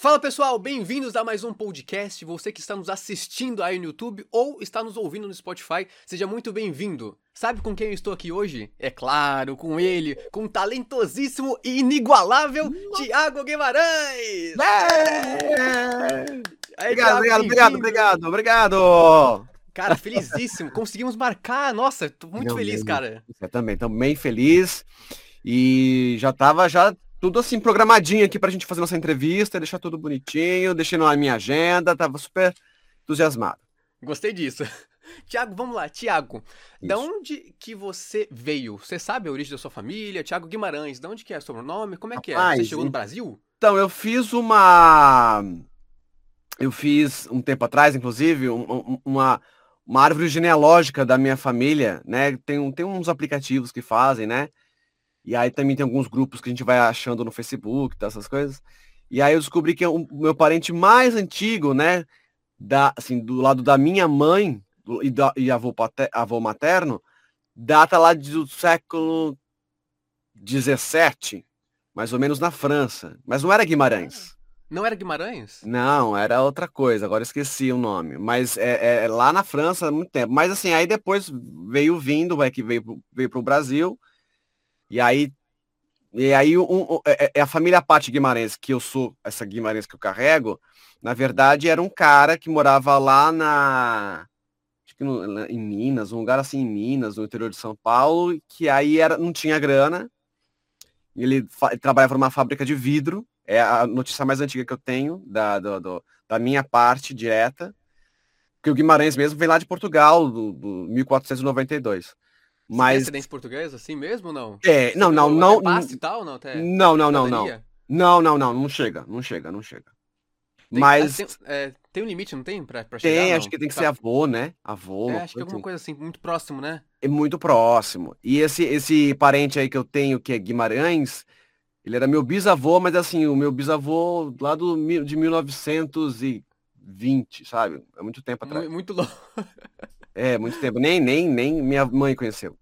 Fala pessoal, bem-vindos a mais um podcast. Você que está nos assistindo aí no YouTube ou está nos ouvindo no Spotify, seja muito bem-vindo. Sabe com quem eu estou aqui hoje? É claro, com ele, com o talentosíssimo e inigualável Tiago Guimarães! É! Aí, obrigado, Thiago, obrigado, obrigado, obrigado, obrigado! Cara, felizíssimo. Conseguimos marcar. Nossa, tô muito feliz, cara. Você também, tô bem feliz. E já tava já tudo assim programadinho aqui pra gente fazer nossa entrevista, deixar tudo bonitinho, deixei na minha agenda, tava super entusiasmado. Gostei disso. Tiago, vamos lá, Tiago. Da onde que você veio? Você sabe a origem da sua família? Tiago Guimarães, da onde que é o seu nome? Como é que Rapaz, é? Você chegou no Brasil? Então, eu fiz uma. Eu fiz um tempo atrás, inclusive, um, uma, uma árvore genealógica da minha família, né? Tem, tem uns aplicativos que fazem, né? E aí também tem alguns grupos que a gente vai achando no Facebook, tá, essas coisas. E aí eu descobri que o meu parente mais antigo, né, da, assim, do lado da minha mãe do, e, da, e avô, pater, avô materno, data lá do século 17, mais ou menos na França. Mas não era Guimarães. Não era Guimarães? Não, era outra coisa, agora esqueci o nome. Mas é, é lá na França há muito tempo. Mas assim, aí depois veio vindo, vai que veio, veio para o Brasil e aí, e aí um, um, é, é, é, a família Patti Guimarães, que eu sou, essa Guimarães que eu carrego, na verdade era um cara que morava lá na. Acho que no, em Minas, um lugar assim em Minas, no interior de São Paulo, que aí era, não tinha grana. Ele, ele trabalhava numa fábrica de vidro. É a notícia mais antiga que eu tenho da, do, do, da minha parte direta. Porque o Guimarães mesmo vem lá de Portugal, do, do 1492. Mas. Você português assim mesmo ou não? É, não, não, não. Passe e tal, não, até não, não, não, não. Não, não, não, não chega, não chega, não chega. Tem, Mas. Tem, é, tem um limite, não tem? Pra, pra chegar? Tem, acho que tem que tá. ser avô, né? Avô. É, acho que é alguma assim. coisa assim, muito próximo, né? É muito próximo. E esse, esse parente aí que eu tenho, que é Guimarães, ele era meu bisavô, mas assim, o meu bisavô lá do, de 1920, sabe? É muito tempo atrás. Muito louco. É, muito tempo. Nem, nem, nem minha mãe conheceu.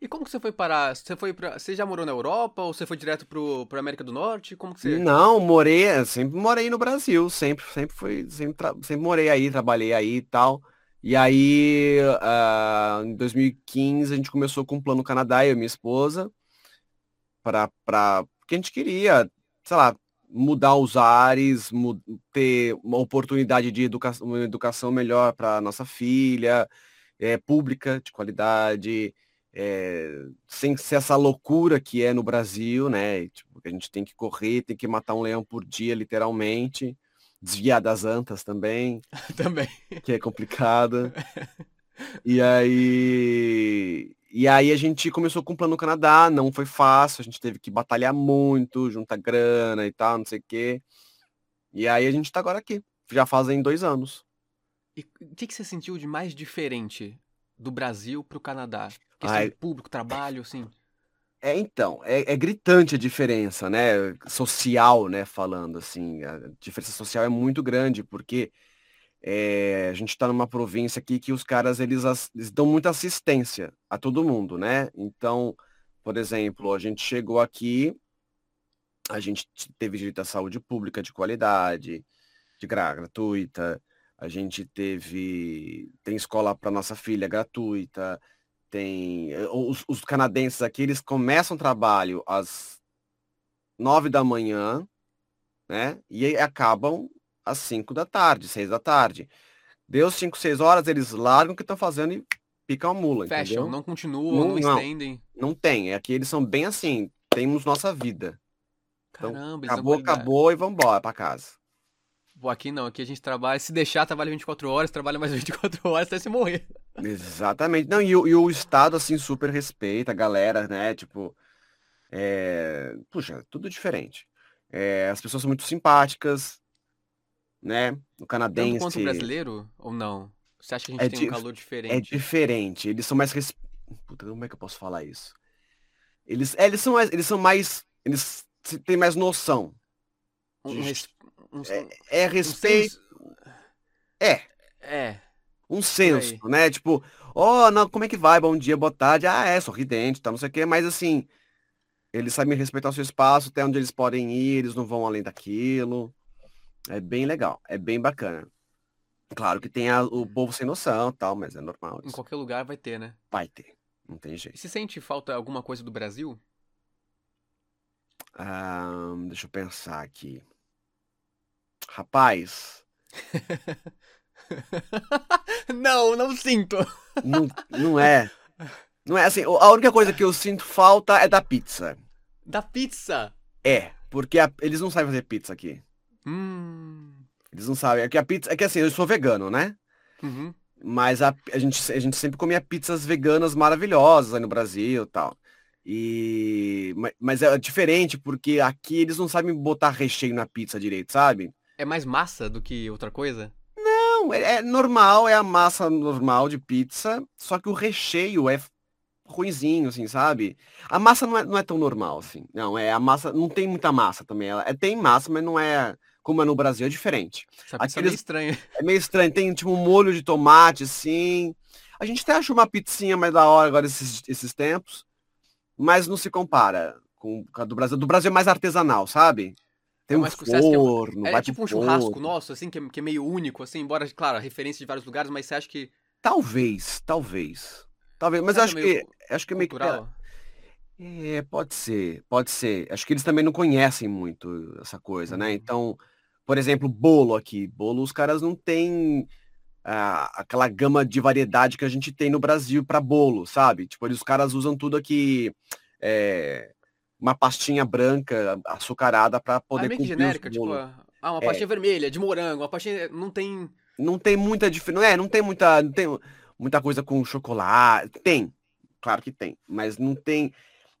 E como que você foi parar? Você foi para, você já morou na Europa ou você foi direto pro, pro América do Norte? Como que você? Não, morei, sempre morei no Brasil, sempre, sempre fui, sempre, sempre morei aí, trabalhei aí e tal. E aí, uh, em 2015 a gente começou com um plano Canadá, eu e minha esposa, para para porque a gente queria, sei lá, mudar os ares, ter uma oportunidade de educação, uma educação melhor para nossa filha, é, pública, de qualidade, é, sem ser essa loucura que é no Brasil, né? Tipo, a gente tem que correr, tem que matar um leão por dia, literalmente. Desviar das antas também. também. Que é complicado. e aí e aí a gente começou com o Plano Canadá, não foi fácil, a gente teve que batalhar muito, juntar grana e tal, não sei o quê. E aí a gente tá agora aqui, já fazem dois anos. E o que, que você sentiu de mais diferente do Brasil pro Canadá? Questão Ai, de público, trabalho, assim? É, então, é, é, gritante a diferença, né, social, né, falando assim, a diferença social é muito grande, porque é, a gente está numa província aqui que os caras eles, eles, dão muita assistência a todo mundo, né? Então, por exemplo, a gente chegou aqui, a gente teve direito à saúde pública de qualidade, de gratuita, a gente teve tem escola para nossa filha gratuita, tem eh, os, os canadenses aqui eles começam trabalho às nove da manhã, né? E acabam às 5 da tarde, 6 da tarde. Deu 5, 6 horas, eles largam o que estão fazendo e picam a mula. Fecham, não continuam, não, não, estendem. Não tem. Aqui eles são bem assim, temos nossa vida. Então, Caramba, acabou, acabou e vamos embora para casa. Pô, aqui não, aqui a gente trabalha, se deixar, trabalha 24 horas, trabalha mais 24 horas até se morrer. Exatamente. Não, e, e o Estado, assim, super respeita a galera, né? Tipo, é... puxa, tudo diferente. É, as pessoas são muito simpáticas, né? O canadense. Tanto quanto o brasileiro ou não? Você acha que a gente é tem um calor diferente? É diferente. Eles são mais res... Puta, como é que eu posso falar isso? Eles, é, eles são mais, eles são mais, eles têm mais noção. Um, res... um, é, é, respeito. Um é. É. Um senso, né? Tipo, ó, oh, não, como é que vai? Bom dia, boa tarde. Ah, é, sorridente, tá, não sei o quê, mas assim, eles sabem respeitar o seu espaço, até onde eles podem ir, eles não vão além daquilo. É bem legal, é bem bacana. Claro que tem a- o povo sem noção tal, mas é normal. Em Isso. qualquer lugar vai ter, né? Vai ter, não tem E jeito. se sente falta alguma coisa do Brasil? Ah, deixa eu pensar aqui. Rapaz, não, não sinto. não, não é. Não é assim, a única coisa que eu sinto falta é da pizza. Da pizza. É, porque a- eles não sabem fazer pizza aqui. Hum. Eles não sabem. É que a pizza. É que assim, eu sou vegano, né? Uhum. Mas a, a, gente, a gente sempre comia pizzas veganas maravilhosas aí no Brasil e tal. E. ma- Mas é diferente, porque aqui eles não sabem botar recheio na pizza direito, sabe? É mais massa do que outra coisa? Não, é, é normal, é a massa normal de pizza, só que o recheio é ruinzinho, assim, sabe? A massa não é, não é tão normal, assim. Não, é a massa, não tem muita massa também. Ela é, tem massa, mas não é como é no Brasil, é diferente. Essa pizza é Aqueles- meio estranha. É meio estranho, tem tipo um molho de tomate, assim. A gente até acha uma pizzinha mais da hora agora esses, esses tempos, mas não se compara com a do Brasil. Do Brasil é mais artesanal, sabe? Tem É um é- forno, É vai tipo pro um churrasco forno. nosso, assim, que é, que é meio único, assim, embora, claro, referência de vários lugares, mas você acha que Talvez, talvez. Talvez, mas acho que é acho que é meio que cultural? É, pode ser, pode ser. Acho que eles também não conhecem muito essa coisa, né? Uhum. Então, por exemplo, bolo aqui. Bolo, os caras não têm ah, aquela gama de variedade que a gente tem no Brasil para bolo, sabe? Tipo, eles, os caras usam tudo aqui, é, uma pastinha branca, açucarada para Ah, é poder meio que cumprir genérica, os tipo, ah, uma É. pastinha vermelha, de morango, uma pastinha. Não tem. Não tem muita diferença, é, não tem muita, não tem muita coisa com chocolate. Tem, claro que tem, mas não tem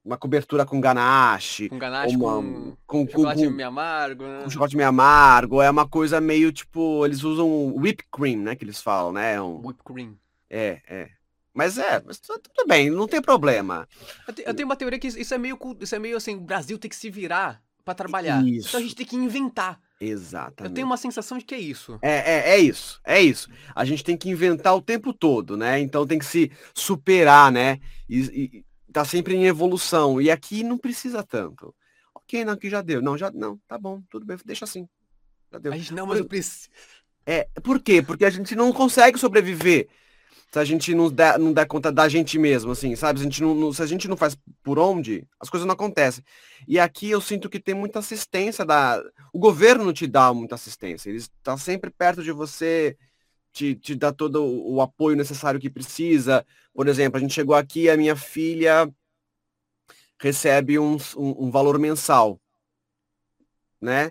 uma cobertura com ganache, Com ganache, uma- com com, com, chocolate com- meio amargo, né? com chocolate meio amargo, é uma coisa meio tipo, eles usam whipped cream, né, que eles falam, né? é Um, Whipped cream. é, é. Mas é, mas tu- tudo bem, não tem problema. Eu, te- eu tenho uma teoria que isso isso é meio, isso é meio assim, o Brasil tem que se virar pra trabalhar. Isso. Então a gente tem que inventar. Eu Exatamente. tenho uma sensação de que é isso. É, é, é isso, é isso. A gente tem que inventar o tempo todo, né? Então tem que se superar, né? E, e tá sempre em evolução. E aqui não precisa tanto. Ok, não, aqui já deu. Não, já não, tá bom, tudo bem, deixa assim. Já deu. A gente não, mas eu preciso. É, por quê? Porque a gente não consegue sobreviver se a gente não der, não der conta da gente mesmo, assim, sabe? Se a gente não, não- se a gente não faz por onde, as coisas não acontecem. E aqui eu sinto que tem muita assistência da... O governo te dá muita assistência. Ele está sempre perto de você, te, te dá todo o apoio necessário que precisa. Por exemplo, a gente chegou aqui, a minha filha recebe um, um, um valor mensal, né?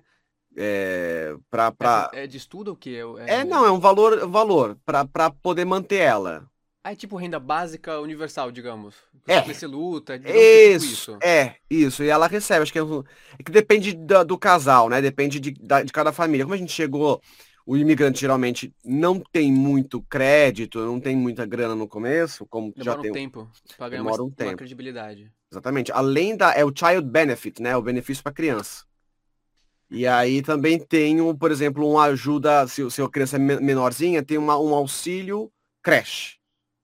É, pra, pra... É de estudo o quê? É, não, é um valor, valor para poder manter ela. Ah, é tipo renda básica universal, digamos. É. Você luta, digamos que é tipo Isso, é, isso. E ela recebe, acho que é, um- é que depende da- do casal, né? Depende de, da- de cada família. Como a gente chegou, o imigrante geralmente não tem muito crédito, não tem muita grana no começo, como já Demora tem. um tempo pra ganhar demora uma, um uma tempo. credibilidade. Exatamente. Além da. É o child benefit, né? O benefício para criança. E aí também tem, um, por exemplo, uma ajuda, se, o- se a criança é men- menorzinha, tem uma, um auxílio creche.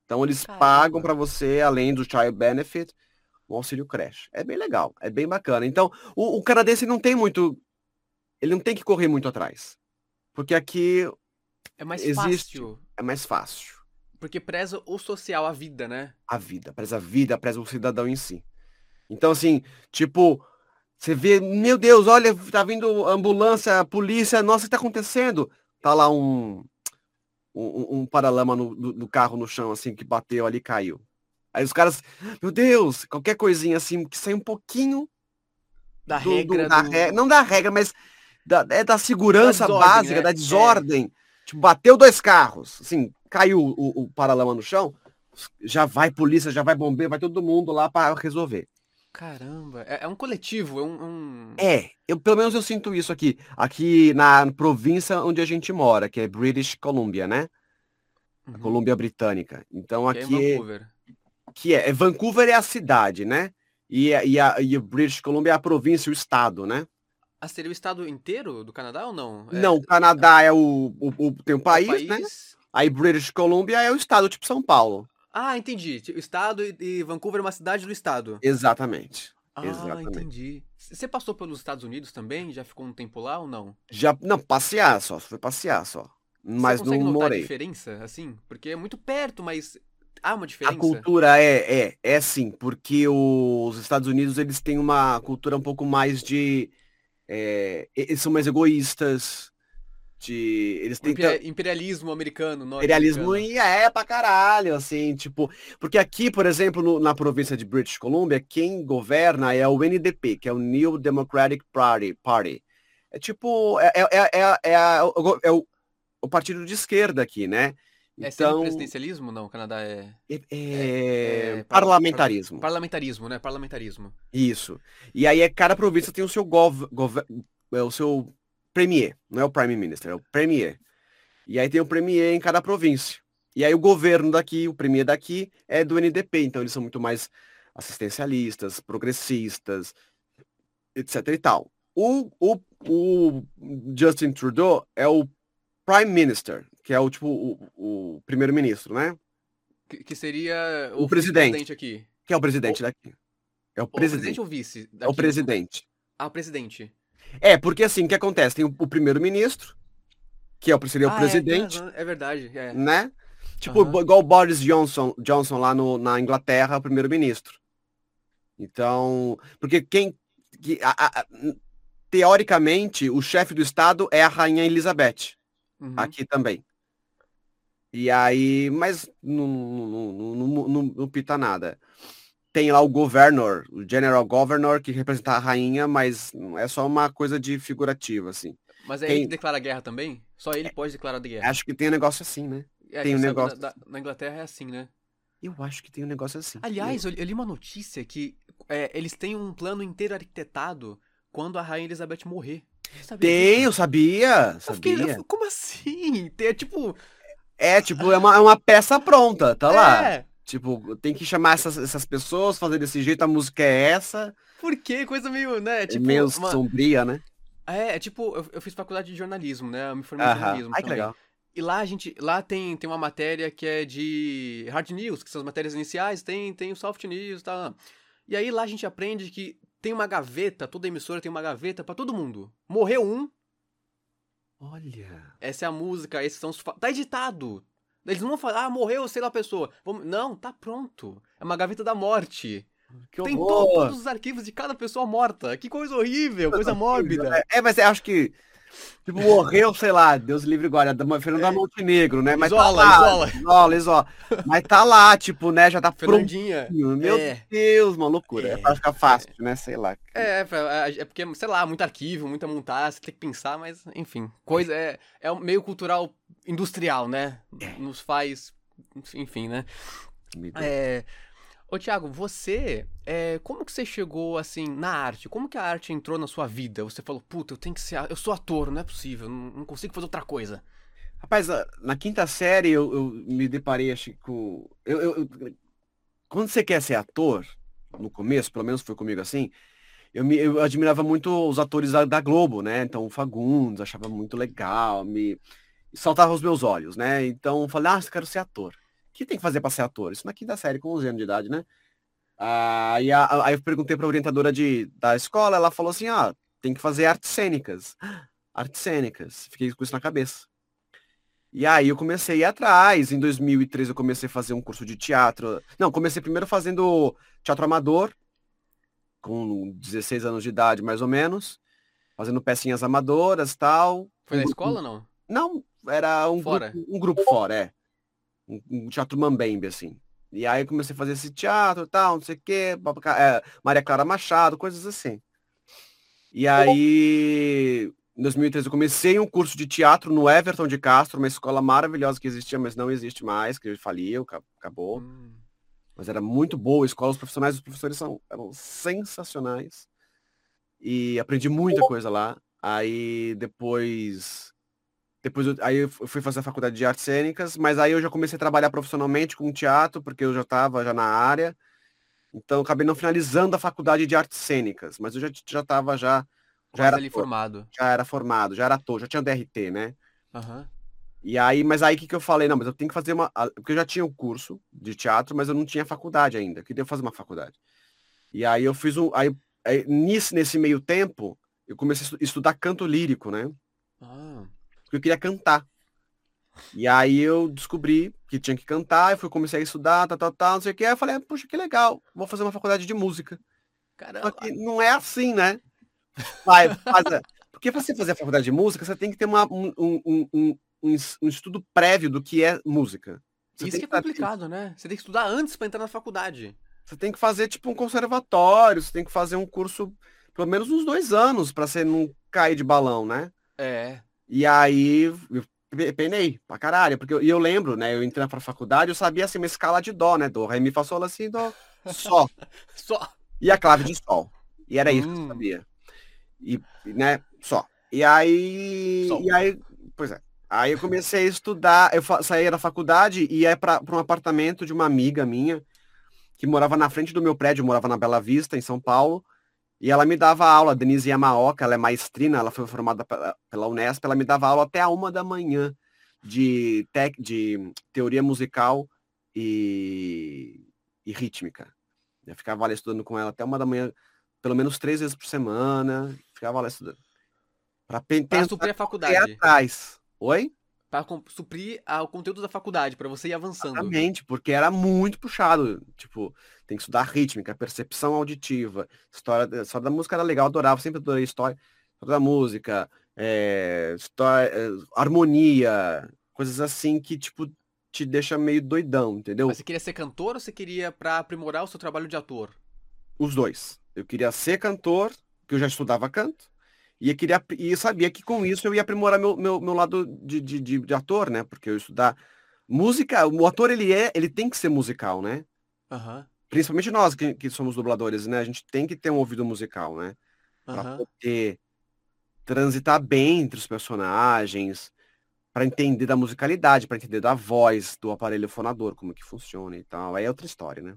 Então eles Caramba. pagam para você, além do child benefit, um auxílio creche. É bem legal, é bem bacana. Então, o, o canadense não tem muito. Ele não tem que correr muito atrás. Porque aqui É mais Existe. fácil, é mais fácil. porque preza o social, a vida, né? a vida, preza a vida, preza o cidadão em si. Então, assim, tipo, você vê, meu Deus, olha, tá vindo ambulância, polícia, nossa, o que tá acontecendo? Tá lá um, um, um paralama no, carro no chão, assim, que bateu ali e caiu. Aí os caras, meu Deus, qualquer coisinha assim, que sai um pouquinho Da do- do- regra da do... re- não da regra, mas da, é da segurança desordem, básica, né? da É. desordem. Tipo, bateu dois carros, assim, caiu o, o paralama no chão, já vai polícia, já vai bombeiro, vai todo mundo lá para resolver. Caramba, é, é um coletivo, é um... um- É, eu pelo menos eu sinto isso aqui, aqui na província onde a gente mora, que é British Columbia, né? Uhum, Colômbia Britânica. Então que é aqui é, Vancouver. que é, é- Vancouver é a cidade, né? E, a- e, a, e British Columbia é a província, o estado, né? Ah, seria o estado inteiro do Canadá ou não? É, Não, o Canadá é o, o, o- tem um o país, né? Aí British Columbia é o estado, tipo São Paulo. Ah, entendi. O estado e, e Vancouver é uma cidade do estado. Exatamente. Ah, Exatamente. entendi. Você passou pelos Estados Unidos também? Já ficou um tempo lá ou não? Já, não, passear só, foi passear só. Mas Você não notar morei. diferença, assim? Porque é muito perto, mas há uma diferença? A cultura é, é, é sim, porque os Estados Unidos eles têm uma cultura um pouco mais de, é, eles são mais egoístas, de, eles têm imperi- imperialismo americano, imperialismo norte-americano. e é pra caralho, assim, tipo, porque aqui, por exemplo, no- na província de British Columbia, quem governa é o NDP, que é o New Democratic Party, Party. É tipo, é, é, é, é, é a- o, é o, o partido de esquerda aqui, né? É Então, semipresidencialismo? Não, o Canadá é... é, é é par- parlamentarismo. Parlamentarismo, né? Parlamentarismo. Isso. E aí é cada província tem o seu gov, gov- é o seu premier, não é o prime minister, é o premier. E aí tem o premier em cada província. E aí o governo daqui, o premier daqui é do NDP, então eles são muito mais assistencialistas, progressistas, etc e tal. O, o, o Justin Trudeau é o prime minister, que é o tipo o, o primeiro-ministro, né? Que, que seria O presidente. vice-presidente aqui. Que é o presidente daqui. É o O presidente presidente. ou vice? É o daqui? presidente. Ah, o presidente. É, porque assim, o que acontece? Tem o, o primeiro-ministro, que é o, seria o Ah, é, presidente, razão, é verdade, é. né? Tipo, Aham. igual o Boris Johnson, Johnson lá no, na Inglaterra, o primeiro-ministro. Então, porque quem... que- a- a- teoricamente, o chefe do Estado é a Rainha Elizabeth, Uhum. aqui também. E aí, mas não, não, não, não, pita nada. Tem lá o governor, o general governor, que representa a rainha, mas é só uma coisa de figurativa, assim. Mas é ele que declara guerra também? Só ele pode declarar de guerra. Acho que tem um negócio assim, né? É, tem um negócio Na, Inglaterra é assim, né? Eu acho que tem um negócio assim. Aliás, eu, eu li uma notícia que é, eles têm um plano inteiro arquitetado quando a Rainha Elizabeth morrer. Sabia tem, disso? eu sabia, Eu eu sabia. fiquei, como assim? Tem, é tipo. É, tipo, é uma, é uma peça pronta, tá lá. É, Tipo, tem que chamar essas, essas pessoas, fazer desse jeito, a música é essa, por quê? Coisa meio, né? é Tipo, meio uma- sombria, né? É, é tipo, eu, eu fiz faculdade de jornalismo, né? Eu me formei em Aham. jornalismo Ai, que também. legal. E lá a gente, lá tem, tem uma matéria que é de hard news, que são as matérias iniciais, tem, tem o soft news e tal. E aí lá a gente aprende que tem uma gaveta, toda emissora tem uma gaveta pra todo mundo. Morreu um, Olha. essa é a música, esses são os fa- tá editado. Eles não vão falar, ah, morreu, sei lá a pessoa. Vamos- Não, tá pronto. É uma gaveta da morte. Que tem to- todos os arquivos de cada pessoa morta. Que coisa horrível, coisa mórbida. É, mas eu acho que, tipo, morreu, sei lá, Deus livre guarda, da Fernanda É. Montenegro, né? Mas Isola, tá lá, isola. isola, isola. Mas tá lá, tipo, né, já tá Fernandinha. prontinho. Meu É. Deus, uma loucura. É, É. pra ficar fácil, né? Sei lá. É, pra- é porque, sei lá, muito arquivo, muita montagem, você tem que pensar, mas, enfim. Coisa é, é um meio cultural industrial, né? Nos faz. Enfim, né? É. Ô, Thiago, você. é, como que você chegou, assim, na arte? Como que a arte entrou na sua vida? Você falou, puta, eu tenho que ser. Eu sou ator, não é possível, não, não consigo fazer outra coisa. Rapaz, na quinta série eu, eu me deparei, acho com. Eu, eu- Quando você quer ser ator, no começo, pelo menos foi comigo assim, eu, me, eu admirava muito os atores da, da Globo, né? Então, o Fagundes, achava muito legal, me saltava aos meus olhos, né? Então, eu falei, ah, eu quero ser ator. O que tem que fazer para ser ator? Isso na quinta série, com 11 anos de idade, né? Ah, e a- aí eu perguntei para a orientadora de, da escola, ela falou assim, ah, tem que fazer artes cênicas. Artes cênicas. Fiquei com isso na cabeça. E aí eu comecei a ir atrás. Em 2013 eu comecei a fazer um curso de teatro. Não, comecei primeiro fazendo teatro amador, com 16 anos de idade, mais ou menos. Fazendo pecinhas amadoras tal. Foi na escola ou não? Não, era um Fora? grupo, um grupo fora, é. Um, um teatro mambembe, assim. E aí eu comecei a fazer esse teatro tal, não sei o quê, é, Maria Clara Machado, coisas assim. E aí, em 2013 eu comecei um curso de teatro no Everton de Castro, uma escola maravilhosa que existia, mas não existe mais, que faliu, ca- acabou. Hum. Mas era muito boa a escola, os profissionais, os professores são, eram sensacionais. E aprendi muita coisa lá. Aí depois. Depois eu, aí eu fui fazer a faculdade de artes cênicas, mas aí eu já comecei a trabalhar profissionalmente com teatro, porque eu já estava já na área. Então eu acabei não finalizando a faculdade de artes cênicas, mas eu já já estava já já era ali formado. já era formado, já era ator, já tinha DRT, né? Aham. E aí, mas aí o que, que eu falei? Não, mas eu tenho que fazer uma. Porque eu já tinha um curso de teatro, mas eu não tinha faculdade ainda. Eu queria fazer uma faculdade. E aí eu fiz um. Aí aí, nisso, nesse meio tempo, eu comecei a estudar canto lírico, né? Ah. Porque eu queria cantar. E aí eu descobri que tinha que cantar, e fui comecei a estudar, tal, tal, tal, não sei o que. Aí eu falei, puxa, que legal, vou fazer uma faculdade de música. Caramba. Não é assim, né? Vai, faz, porque você fazer a faculdade de música, você tem que ter uma, um, um, um, um, um estudo prévio do que é música. Você Isso que é complicado, né? Você tem que estudar antes para entrar na faculdade. Você tem que fazer tipo um conservatório, você tem que fazer um curso pelo menos uns dois anos para você não cair de balão, né? É. E aí eu penei pra caralho, porque eu, e eu lembro, né? Eu entrei na faculdade, eu sabia assim uma escala de dó, né? Do ré, mi, fá, sol, assim, dó, só. Só. E a clave de sol. E era isso que eu Hum. sabia. E, né, só. E aí. Sol. E aí, pois é. Aí eu comecei a estudar, eu saía da faculdade e ia para um apartamento de uma amiga minha, que morava na frente do meu prédio, morava na Bela Vista, em São Paulo. E ela me dava aula, Denise Yamaoka, ela é maestrina, ela foi formada pela, Unesp, ela me dava aula até a uma da manhã de, tec, de teoria musical e, e rítmica. Eu ficava lá estudando com ela até uma da manhã, pelo menos três vezes por semana, ficava lá estudando. Tentar suprir a faculdade. atrás. Oi? Com- suprir ah, o conteúdo da faculdade, pra você ir avançando. Exatamente, porque era muito puxado. Tipo, tem que estudar rítmica, percepção auditiva, história, da- história da música era legal, adorava, sempre adorei história, história da música, é, história, é, harmonia, coisas assim que, tipo, te deixa meio doidão, entendeu? Mas você queria ser cantor ou você queria pra aprimorar o seu trabalho de ator? Os dois. Eu queria ser cantor, que eu já estudava canto, e eu queria e sabia que com isso eu ia aprimorar meu, meu, meu lado de, de, de, ator, né? Porque eu estudar música, o ator ele é, ele tem que ser musical, né? Aham. Principalmente nós que, que somos dubladores, né? A gente tem que ter um ouvido musical, né? Para Aham. poder transitar bem entre os personagens, para entender da musicalidade, para entender da voz do aparelho fonador, como que funciona e tal. Aí é outra história, né?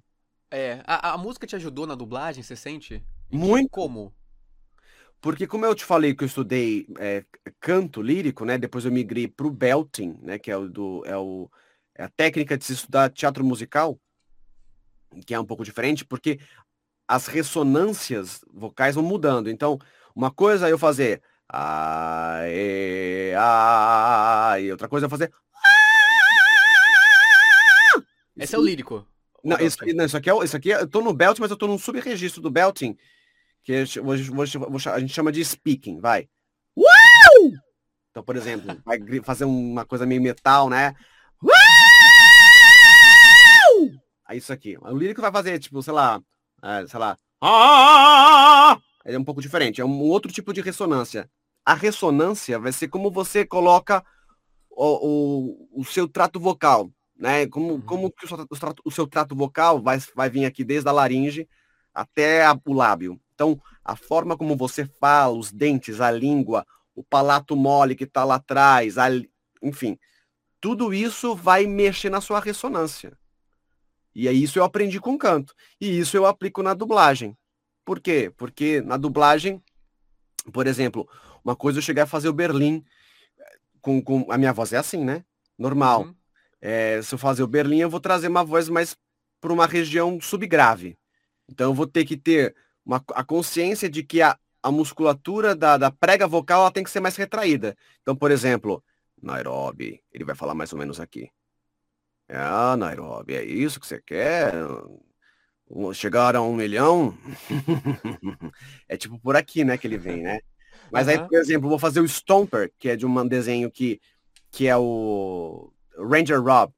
É. A, a música te ajudou na dublagem, você sente? E Muito. Como? Porque como eu te falei que eu estudei é, canto lírico, né? Depois eu migrei pro belting, né? Que é o do é o é a técnica de se estudar teatro musical, que é um pouco diferente, porque as ressonâncias vocais vão mudando. Então, uma coisa é eu fazer a e a e outra coisa é eu fazer Esse é o lírico. Não, isso, não, isso aqui é, o- isso aqui é- eu tô no belting, mas eu tô num subregistro do belting, que é hoje- hoje a gente chama de speaking, vai. Uau! Então, por exemplo, vai fazer uma coisa meio metal, né? Uau! Aí isso aqui. O lírico vai fazer, tipo, sei lá, é, sei lá. É um pouco diferente, é um outro tipo de ressonância. A ressonância vai ser como você coloca o, o, o seu trato vocal, né? Como, Uhum. como que o seu, o seu trato vocal vai, vai vir aqui desde a laringe até a- o lábio. Então, a forma como você fala, os dentes, a língua, o palato mole que está lá atrás, a enfim, tudo isso vai mexer na sua ressonância. E aí isso eu aprendi com canto. E isso eu aplico na dublagem. Por quê? Porque na dublagem, por exemplo, uma coisa eu cheguei a fazer o Berlim com, com a minha voz é assim, né? Normal. Uhum. É, se eu fazer o Berlim, eu vou trazer uma voz mais para uma região subgrave. Então eu vou ter que ter uma, a consciência de que a, a musculatura da, da prega vocal ela tem que ser mais retraída. Então, por exemplo, Nairobi, ele vai falar mais ou menos aqui. Ah, Nairobi, é isso que você quer? Chegar a um milhão? é tipo por aqui, né, que ele vem, né? Mas aí, Aham. por exemplo, vou fazer o Stomper, que é de um desenho que, que é o Ranger Rob,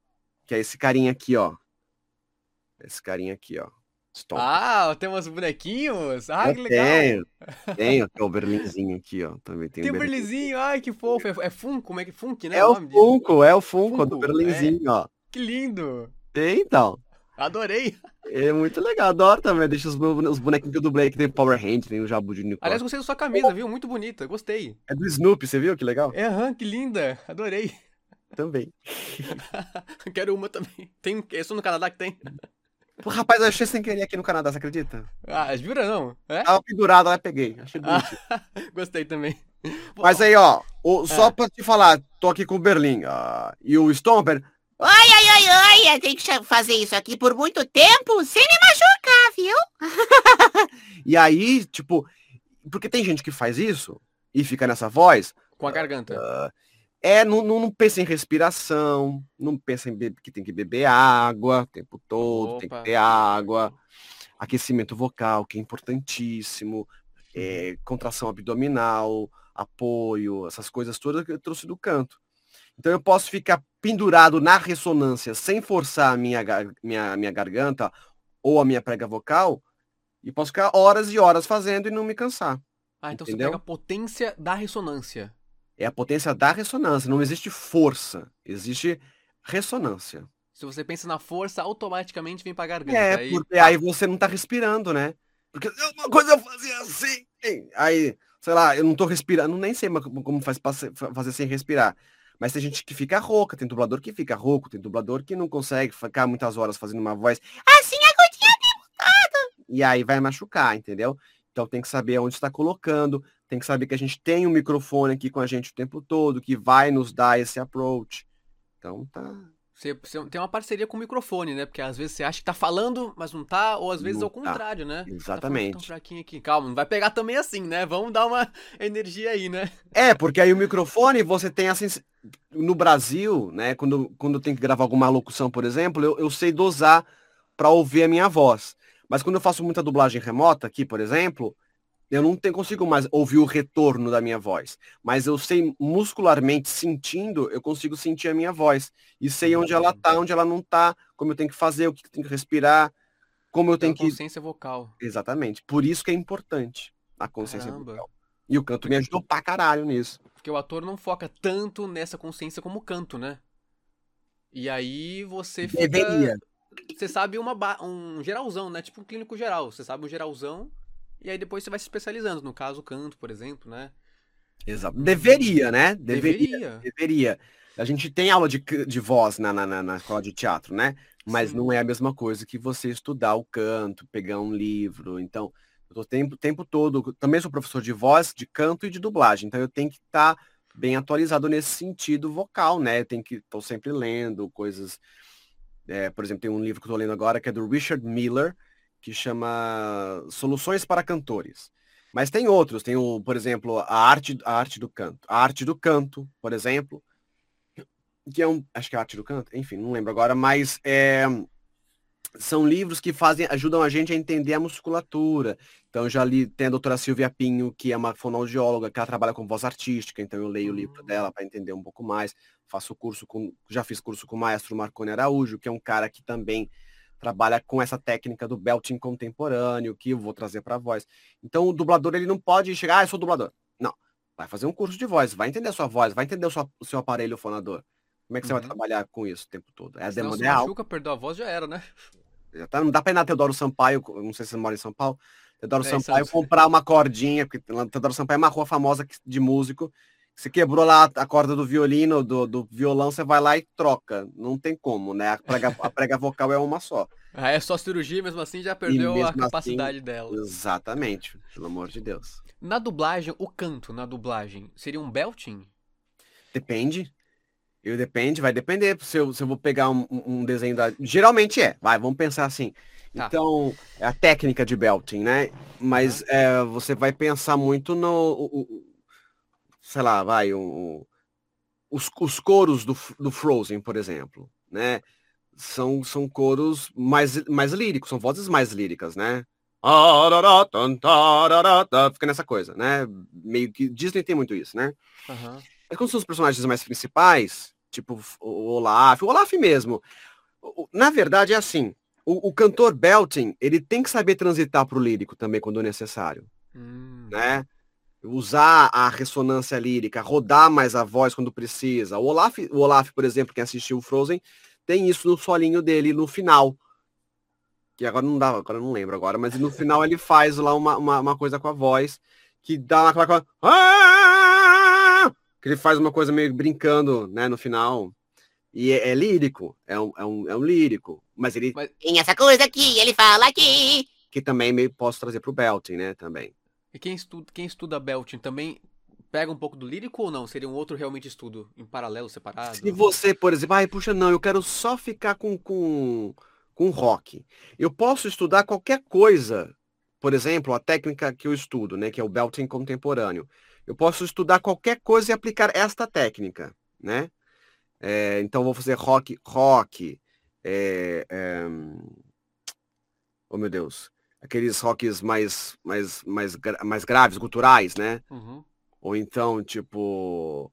que é esse carinha aqui, ó. Esse carinha aqui, ó. Stomper. Ah, tem uns bonequinhos? Ah, Eu que legal. Tenho, tenho, tem o Berlinzinho aqui, ó. Também tem, Tem o o Berlim. Berlizinho, ai que fofo. É, é Funko, como é que Funk, né? É o dele? Funko, é o Funko, do Funko, Berlinzinho, ó. Que lindo. Então, Adorei. é muito legal, adoro também. Deixa os, os bonequinhos que eu dublei, que tem Power Hand, tem o Jabu de Aliás, Unicórnio. gostei da sua camisa, viu? Muito bonita, gostei. É do Snoopy, você viu que legal? É, aham, que linda. Adorei. Também. Quero uma também. Tem, é só no Canadá que tem. Rapaz, eu achei sem querer aqui no Canadá, você acredita? Ah, jura não? É? Tava pendurado, lá peguei. Achei Ah, bonito. gostei também. Mas aí, ó, o- só Ah. pra te falar, tô aqui com o Berlim. ah, e o Stomper, ai, ai, ai, eu tenho que fazer isso aqui por muito tempo sem me machucar, eu? e aí, tipo, porque tem gente que faz isso e fica nessa voz. Com a garganta. Uh, é, não, não, não, pensa em respiração, não pensa em que tem que beber água o tempo todo, Opa. tem que ter água, aquecimento vocal, que é importantíssimo, é, contração abdominal, apoio, essas coisas todas que eu trouxe do canto. Então eu posso ficar pendurado na ressonância sem forçar a minha, minha, minha garganta ou a minha prega vocal e posso ficar horas e horas fazendo e não me cansar. Ah, então entendeu? você pega a potência da ressonância. É a potência da ressonância. Não existe força, existe ressonância. Se você pensa na força, automaticamente vem pra garganta. É, aí... porque aí você não tá respirando, né? Porque uma coisa eu fazia assim. Aí, sei lá, eu não tô respirando, nem sei como faz fazer sem respirar. Mas tem gente que fica rouca, tem dublador que fica rouco, tem dublador que não consegue ficar muitas horas fazendo uma voz assim agudinha deputada. E aí vai machucar, entendeu? Então tem que saber onde está colocando, tem que saber que a gente tem um microfone aqui com a gente o tempo todo, que vai nos dar esse approach. Então tá. Você, você tem uma parceria com o microfone, né? Porque às vezes você acha que tá falando, mas não tá, ou às vezes não ao tá. contrário, né? Exatamente. Tá fraquinho aqui. Calma, não vai pegar também assim, né? Vamos dar uma energia aí, né? É, porque aí o microfone você tem assim. No Brasil, né? Quando, quando tem que gravar alguma locução, por exemplo, eu, eu sei dosar para ouvir a minha voz. Mas quando eu faço muita dublagem remota aqui, por exemplo, eu não tenho, consigo mais ouvir o retorno da minha voz, mas eu sei muscularmente sentindo, eu consigo sentir a minha voz e sei onde ela tá, onde ela não tá, como eu tenho que fazer, o que eu tenho que respirar, como eu tenho que consciência vocal. Exatamente. Por isso que é importante a consciência Caramba. vocal. E o canto me ajudou pra caralho nisso. Porque o ator não foca tanto nessa consciência como o canto, né? E aí você fica... Deveria. Você sabe uma ba... um geralzão, né? Tipo um clínico geral. Você sabe um geralzão e aí depois você vai se especializando, no caso, canto, por exemplo, né? Exato. Deveria, né? Deveria. Deveria. Deveria. A gente tem aula de, de voz na, na, na escola de teatro, né? Mas Sim. não é a mesma coisa que você estudar o canto, pegar um livro. Então, eu tô o tempo, tempo todo. Também sou professor de voz, de canto e de dublagem. Então eu tenho que estar tá bem atualizado nesse sentido vocal, né? Eu tenho que estou sempre lendo coisas. É, por exemplo, tem um livro que eu tô lendo agora que é do Richard Miller, que chama Soluções para Cantores. Mas tem outros, tem o, por exemplo, a arte, a arte do canto. A arte do canto, por exemplo, que é um, acho que é a arte do canto, enfim, não lembro agora, mas é, são livros que fazem, ajudam a gente a entender a musculatura. Então já li, tem a doutora Silvia Pinho, que é uma fonoaudióloga, que ela trabalha com voz artística, então eu leio o livro dela hum. para entender um pouco mais. Faço curso com, já fiz curso com o maestro Marconi Araújo, que é um cara que também trabalha com essa técnica do belting contemporâneo que eu vou trazer para voz. Então o dublador ele não pode chegar, ah, eu sou dublador. Não, vai fazer um curso de voz, vai entender a sua voz, vai entender o seu, o seu aparelho fonador. Como é que uhum. você vai uhum. trabalhar com isso o tempo todo? É a demanda. Se perdeu a voz já era, né? Já tá, não dá para ir na Teodoro Sampaio, não sei se você mora em São Paulo, Teodoro é, Sampaio comprar uma cordinha, porque Teodoro Sampaio é uma rua famosa de músico, você quebrou lá a corda do violino, do, do violão, você vai lá e troca. Não tem como, né? A prega, a prega vocal é uma só. Ah, é só cirurgia, mesmo assim já perdeu a assim, capacidade assim, dela. Exatamente, pelo amor de Deus. Na dublagem, o canto na dublagem, seria um belting? Depende. Eu depende, vai depender se eu, se eu vou pegar um, um desenho da. Geralmente é, vai, vamos pensar assim. Tá. Então, é a técnica de belting, né? Mas é, você vai pensar muito no. O, sei lá, vai, um, os, os coros do, do Frozen, por exemplo, né? São, são coros mais, mais líricos, são vozes mais líricas, né? Fica nessa coisa, né? Meio que Disney tem muito isso, né? Uhum. Mas quando são os personagens mais principais, tipo o Olaf, o Olaf mesmo, na verdade é assim, o, o cantor belting, ele tem que saber transitar pro lírico também quando necessário, hum. né? Usar a ressonância lírica, rodar mais a voz quando precisa. O Olaf, o Olaf, por exemplo, quem assistiu o Frozen, tem isso no solinho dele no final. Que agora não dá, agora não lembro agora, mas no final ele faz lá uma, uma, uma coisa com a voz que dá aquela coisa. Ah! Que ele faz uma coisa meio brincando, né, no final. E é, é lírico, é um, é, um, é um lírico. Mas ele. Mas... Tem essa coisa aqui, ele fala aqui. Que também meio posso trazer pro Belting, né? Também. E quem estuda, quem estuda belting também pega um pouco do lírico ou não? Seria um outro realmente estudo em paralelo, separado? Se você, por exemplo, ai, puxa, não, eu quero só ficar com, com, com rock. Eu posso estudar qualquer coisa, por exemplo, a técnica que eu estudo, né, que é o belting contemporâneo. Eu posso estudar qualquer coisa e aplicar esta técnica, né? É, então vou fazer rock, rock, é, é, oh meu Deus, aqueles rocks mais, mais, mais, mais graves, guturais, né? Uhum. Ou então, tipo,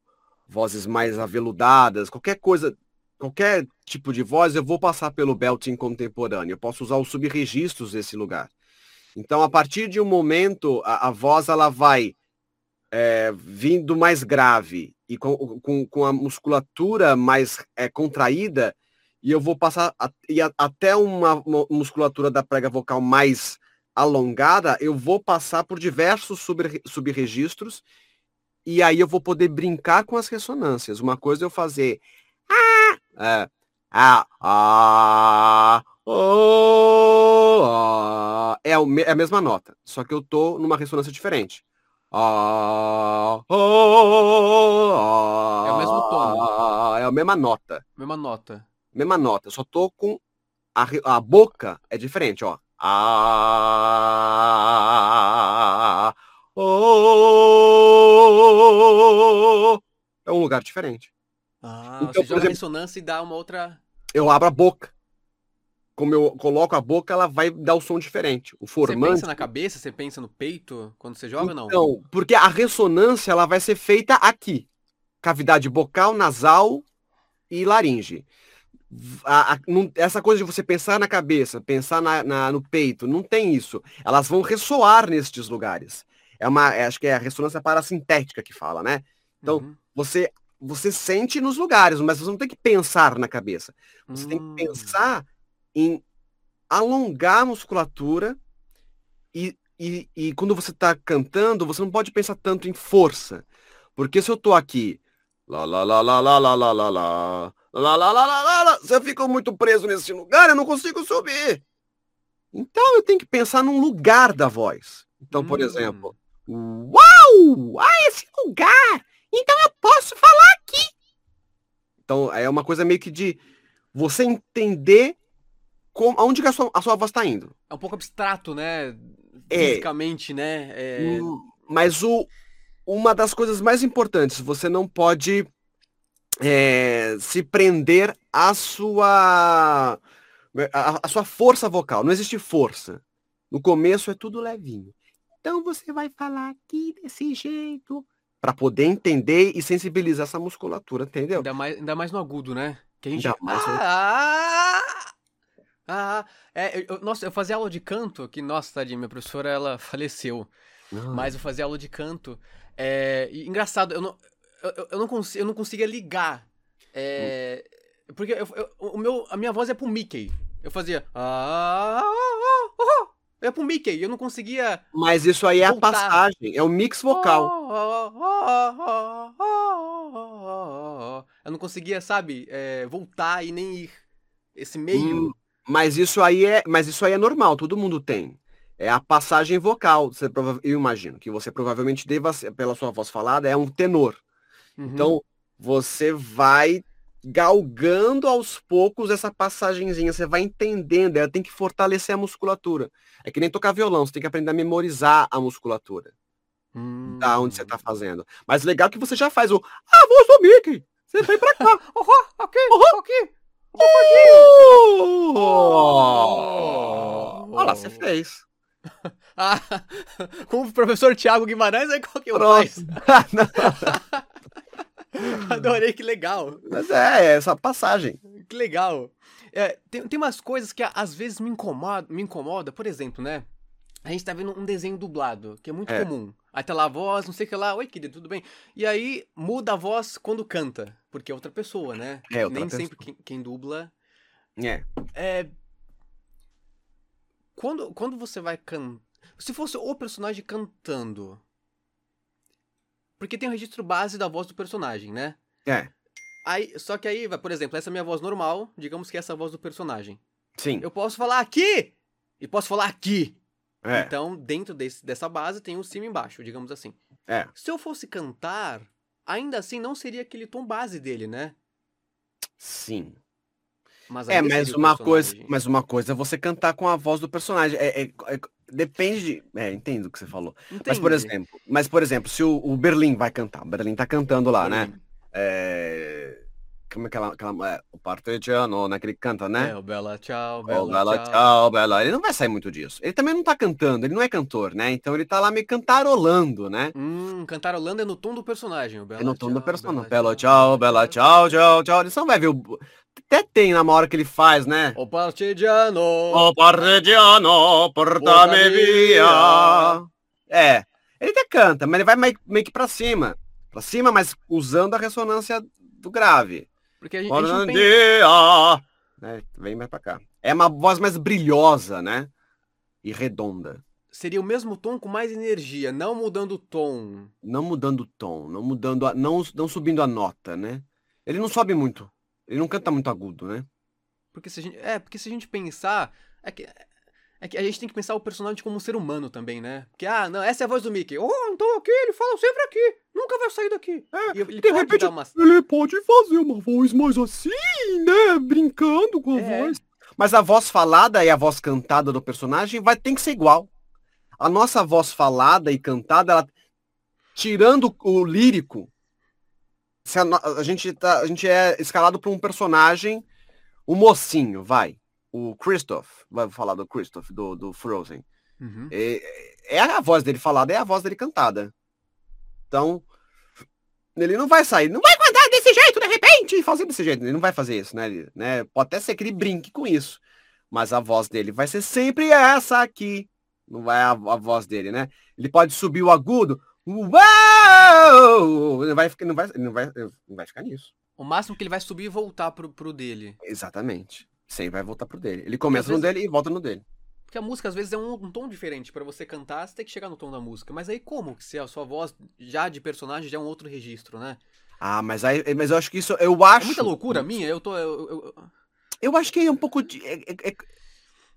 vozes mais aveludadas, qualquer coisa, qualquer tipo de voz, eu vou passar pelo belting contemporâneo. Eu posso usar os subregistros desse lugar. Então, a partir de um momento, a, a voz ela vai é, vindo mais grave e com, com, com a musculatura mais é, contraída, e eu vou passar a, e a, até uma, uma, musculatura da prega vocal mais alongada, eu vou passar por diversos sub, subregistros e aí eu vou poder brincar com as ressonâncias. Uma coisa é eu fazer ah, é, ah, ah, oh, ah, é, é a mesma nota, só que eu tô numa ressonância diferente. Ah, oh, ah, é o mesmo tom. É a mesma nota. Mesma nota. Mesma nota. Só tô com a, a boca é diferente, ó. Ah, oh, é um lugar diferente. Ah, então, você joga exemplo, ressonância e dá uma outra. Eu abro a boca. Como eu coloco a boca, ela vai dar o um som diferente. O formante. Você pensa na cabeça? Você pensa no peito quando você joga então, ou não? Não, porque a ressonância ela vai ser feita aqui. Cavidade bocal, nasal e laringe. A, a, não, essa coisa de você pensar na cabeça, pensar na, na, no peito, não tem isso. Elas vão ressoar nestes lugares. É uma, é, acho que é a ressonância parasintética que fala, né? Então, uhum. você você sente nos lugares, mas você não tem que pensar na cabeça. Você hum. tem que hum. pensar em alongar a musculatura e, e, e quando você está cantando, você não pode pensar tanto em força. Porque se eu tô aqui, lá, lá, lá, lá, lá, lá, lá, lá, lá, lá, lá, lá, lá, lá, lá, se eu fico muito preso nesse lugar, eu não consigo subir. Então eu tenho que pensar num lugar da voz. Então, por hum. exemplo, uau! Ah, esse lugar! Então eu posso falar aqui. Então é uma coisa meio que de você entender como, aonde que a sua, a sua voz está indo. É um pouco abstrato, né? É. Fisicamente, né? É... Mas o, uma das coisas mais importantes, você não pode é, se prender à sua, à, à sua força vocal. Não existe força. No começo é tudo levinho. Então você vai falar aqui desse jeito para poder entender e sensibilizar essa musculatura, entendeu? Ainda mais, ainda mais no agudo, né? Que a gente... Ainda mais ah, ah, é, eu, nossa, eu fazia aula de canto, que, nossa, tadinha, minha professora, ela faleceu. Ah. Mas eu fazia aula de canto. É, e, engraçado, eu não, eu, eu, não consigo, eu não conseguia ligar. É, hum. Porque eu, eu, o meu, a minha voz é pro Mickey. Eu fazia... Ah, ah, ah, é pro Mickey, eu não conseguia. Mas isso aí é voltar. a passagem, é o mix vocal. Eu não conseguia, sabe, é, voltar e nem ir. Esse meio. Hum, mas isso aí é, mas isso aí é normal, todo mundo tem. É a passagem vocal. Você, eu imagino que você provavelmente deva, pela sua voz falada, é um tenor. Uhum. Então, você vai galgando aos poucos essa passagenzinha, você vai entendendo, ela tem que fortalecer a musculatura. É que nem tocar violão, você tem que aprender a memorizar a musculatura. Hum. Da onde você tá fazendo. Mas legal que você já faz o Ah, voz do Mickey! Você vem pra cá. oh, aqui, oh, aqui. Oh, oh. Olha lá, você fez. ah, com o professor Tiago Guimarães, aí qual que eu faço? Adorei, que legal. Mas é, é essa passagem. Que legal. É, tem, tem umas coisas que às vezes me incomoda, me incomoda, por exemplo, né? A gente tá vendo um desenho dublado, que é muito é. comum. Aí tá lá a voz, não sei o que lá, oi querido, tudo bem? E aí muda a voz quando canta, porque é outra pessoa, né? É, outra Nem pessoa. sempre quem, quem, dubla. É. É. Quando, quando você vai cantar. Se fosse o personagem cantando, porque tem o registro base da voz do personagem, né? É. Aí, só que aí, por exemplo, essa é a minha voz normal, digamos que essa é a voz do personagem. Sim. Eu posso falar aqui e posso falar aqui. É. Então, dentro desse, dessa base tem o cima e embaixo, digamos assim. É. Se eu fosse cantar, ainda assim não seria aquele tom base dele, né? Sim. Mas É, mas uma coisa, mas uma coisa é você cantar com a voz do personagem. É, é- é- depende de. É, entendo o que você falou. Mas por exemplo, mas por exemplo, se o, o Berlim vai cantar, o Berlim tá cantando lá, né? É, como é que ela, aquela, é, o partigiano, né? Que ele canta, né? É, o Bela Tchau, Bela, Bela, Tchau. tchau, Bela. Ele não vai sair muito disso. Ele também não tá cantando, ele não é cantor, né? Então ele tá lá me cantarolando, né? Hum, cantarolando é no tom do personagem. O Bela É no tom do Tchau, personagem. Bela Bela, tchau, Bela, tchau, tchau, tchau. Ele só não vai ver o... Até tem na hora que ele faz, né? O partigiano. O partigiano, porta-me via. É, ele até canta, mas ele vai meio, meio que pra cima. Pra cima, mas usando a ressonância do grave. Porque a gente, a gente. Né, Vem mais pra cá. É uma voz mais brilhosa, né? E redonda. Seria o mesmo tom com mais energia, não mudando o tom. Não mudando o tom, não mudando a, não, não subindo a nota, né? Ele não sobe muito. Ele não canta muito agudo, né? Porque se a gente, é, porque se a gente pensar, é que, é que a gente tem que pensar o personagem como um ser humano também, né? Porque, ah, não, essa é a voz do Mickey. Oh, então aqui, ele fala sempre aqui. Nunca vai sair daqui. É, e ele de pode repente, uma... Ele pode fazer uma voz mais assim, né? Brincando com a É. voz. Mas a voz falada e a voz cantada do personagem vai ter que ser igual. A nossa voz falada e cantada, ela tirando o lírico, se a, a gente tá, a gente é escalado por um personagem, o mocinho, vai. O Christoph, vai falar do Christoph, do, do Frozen. Uhum. É, é a voz dele falada, é a voz dele cantada. Então, ele não vai sair, não vai cantar desse jeito, de repente, e fazer desse jeito. Ele não vai fazer isso, né? Ele, né? Pode até ser que ele brinque com isso. Mas a voz dele vai ser sempre essa aqui. Não vai a, a voz dele, né? Ele pode subir o agudo. Uau! Ele vai, não, vai, não, vai, não vai ficar nisso. O máximo que ele vai subir e voltar pro, pro dele. Exatamente. Sempre vai voltar pro dele. Ele começa no vezes- dele e volta no dele. Porque a música às vezes é um, um tom diferente. Pra você cantar, você tem que chegar no tom da música. Mas aí como? Se a sua voz já de personagem já é um outro registro, né? Ah, mas aí, mas eu acho que isso, eu acho. É muita loucura minha, eu tô. eu- eu- eu- Eu acho que é um pouco de. É, é- é-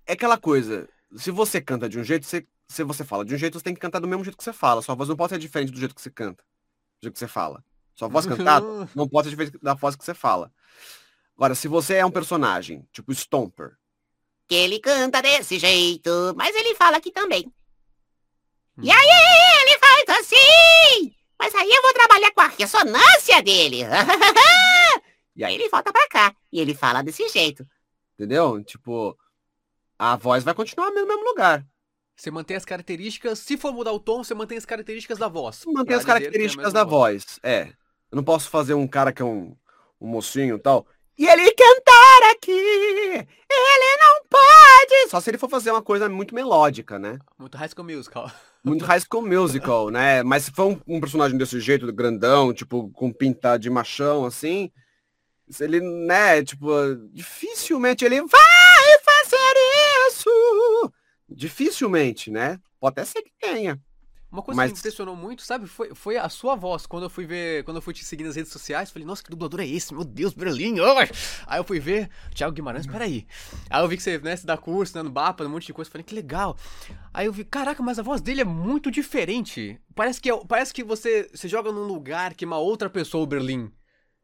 é aquela coisa. Se você canta de um jeito, você, se você fala de um jeito, você tem que cantar do mesmo jeito que você fala. Sua voz não pode ser diferente do jeito que você canta. Do jeito que você fala. Sua voz cantada não pode ser diferente da voz que você fala. Agora, se você é um personagem, tipo Stomper, Que ele canta desse jeito, mas ele fala aqui também. Hum. E aí, ele faz assim! Mas aí eu vou trabalhar com a ressonância dele. e aí ele volta pra cá. E ele fala desse jeito. entendeu? Tipo, a voz vai continuar no mesmo lugar. Você mantém as características. Se for mudar o tom, você mantém as características da voz. Mantém as é características da voz. É. Eu não posso fazer um cara que é um, um mocinho e tal. E ele cantar aqui! Ele não pode! Só se ele for fazer uma coisa muito melódica, né? Muito High School Musical. Muito High School Musical, né? Mas se for um, um personagem desse jeito, grandão, tipo, com pinta de machão, assim, se ele, né, tipo, dificilmente ele vai! Dificilmente, né? Pode até ser que tenha. Uma coisa Mas- que me impressionou muito, sabe, foi, foi a sua voz. Quando eu fui ver, quando eu fui te seguir nas redes sociais, falei, nossa, que dublador é esse? Meu Deus, Berlim! ai! Aí eu fui ver, Thiago Guimarães, peraí. Aí eu vi que você, né, se dá curso, né, no BAPA, um monte de coisa, falei, que legal. Aí eu vi, caraca, mas a voz dele é muito diferente. Parece que, é- parece que você, você joga num lugar que é uma outra pessoa, o Berlim. O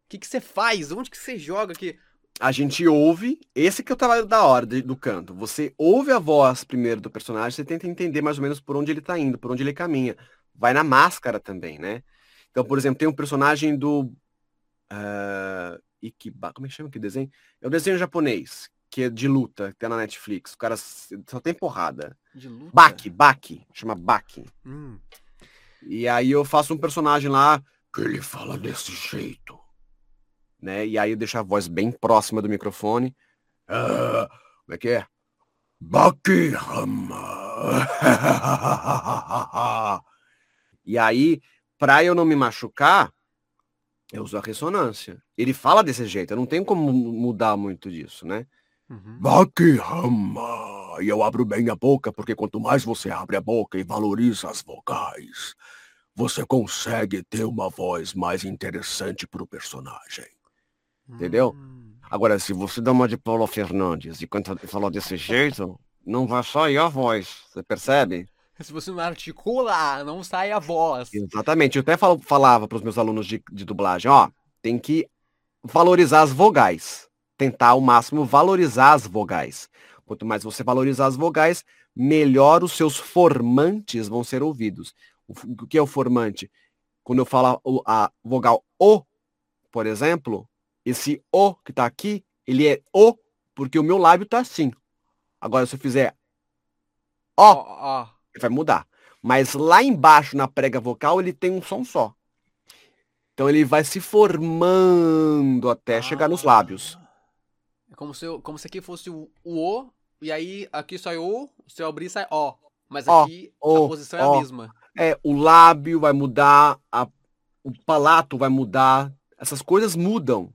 que, que você faz? Onde que você joga que a gente ouve, esse que é o trabalho da hora de- do canto. Você ouve a voz primeiro do personagem, você tenta entender mais ou menos por onde ele tá indo, por onde ele caminha. Vai na máscara também, né? Então, por exemplo, tem um personagem do ah, Ikiba, como é que chama que desenho? É o desenho japonês, que é de luta, que tem na Netflix. O cara só tem porrada. de luta? Baki, Baki, chama Baki. Hum. E aí eu faço um personagem lá que ele fala desse jeito. Né? E aí eu deixo a voz bem próxima do microfone. Ah, como é que é? Bakihama. e aí, pra eu não me machucar, eu uso a ressonância. Ele fala desse jeito, eu não tenho como mu- mudar muito disso, né? Uhum. Bakihama. E eu abro bem a boca, porque quanto mais você abre a boca e valoriza as vogais, você consegue ter uma voz mais interessante pro personagem. Entendeu? Hum. Agora, se você dá uma de Paulo Fernandes e canta, falou desse jeito, não vai sair a voz. Você percebe? Se você não articula, não sai a voz. Exatamente. Eu até falava pros meus alunos de, de dublagem, ó, tem que valorizar as vogais. tentar ao máximo valorizar as vogais. Quanto mais você valorizar as vogais, melhor os seus formantes vão ser ouvidos. O que é o formante? Quando eu falo a vogal O, por exemplo, esse O que está aqui, ele é O porque o meu lábio está assim. Agora, se eu fizer O, oh, oh. ele vai mudar. Mas lá embaixo, na prega vocal, ele tem um som só. Então ele vai se formando até ah. chegar nos lábios. É como se, eu, como se aqui fosse o, o O, e aí aqui sai O, se eu abrir sai O. Mas aqui o, a posição o, é a mesma. É, o lábio vai mudar, a, o palato vai mudar, essas coisas mudam.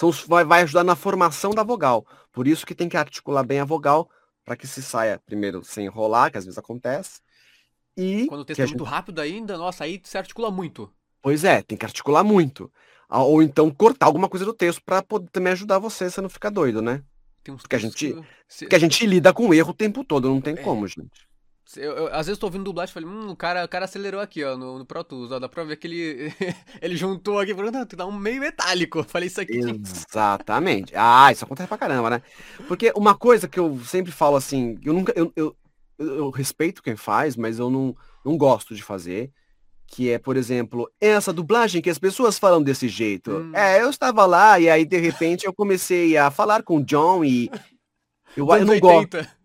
São, vai, vai ajudar na formação da vogal. Por isso que tem que articular bem a vogal para que se saia primeiro sem enrolar, que às vezes acontece. E quando o texto é muito gente... rápido ainda, nossa, aí se articula muito. Pois é, tem que articular muito. Ou então cortar alguma coisa do texto para poder também ajudar você, você não ficar doido, né? Porque a gente, que... porque a gente lida com o erro o tempo todo, não tem é. como, gente. Eu, eu, às vezes tô ouvindo dublagem e falei, hum, o cara, o cara acelerou aqui, ó, no, no Pro Tools, ó, dá pra ver que ele, ele juntou aqui, falou, não, dá um meio metálico. Eu falei isso aqui. Exatamente. Ah, isso acontece pra caramba, né? Porque uma coisa que eu sempre falo assim, eu nunca, eu, eu, eu respeito quem faz, mas eu não, não gosto de fazer, que é, por exemplo, essa dublagem que as pessoas falam desse jeito. Hum. É, eu estava lá e aí, de repente, eu comecei a falar com o John e eu, eu não 80. gosto.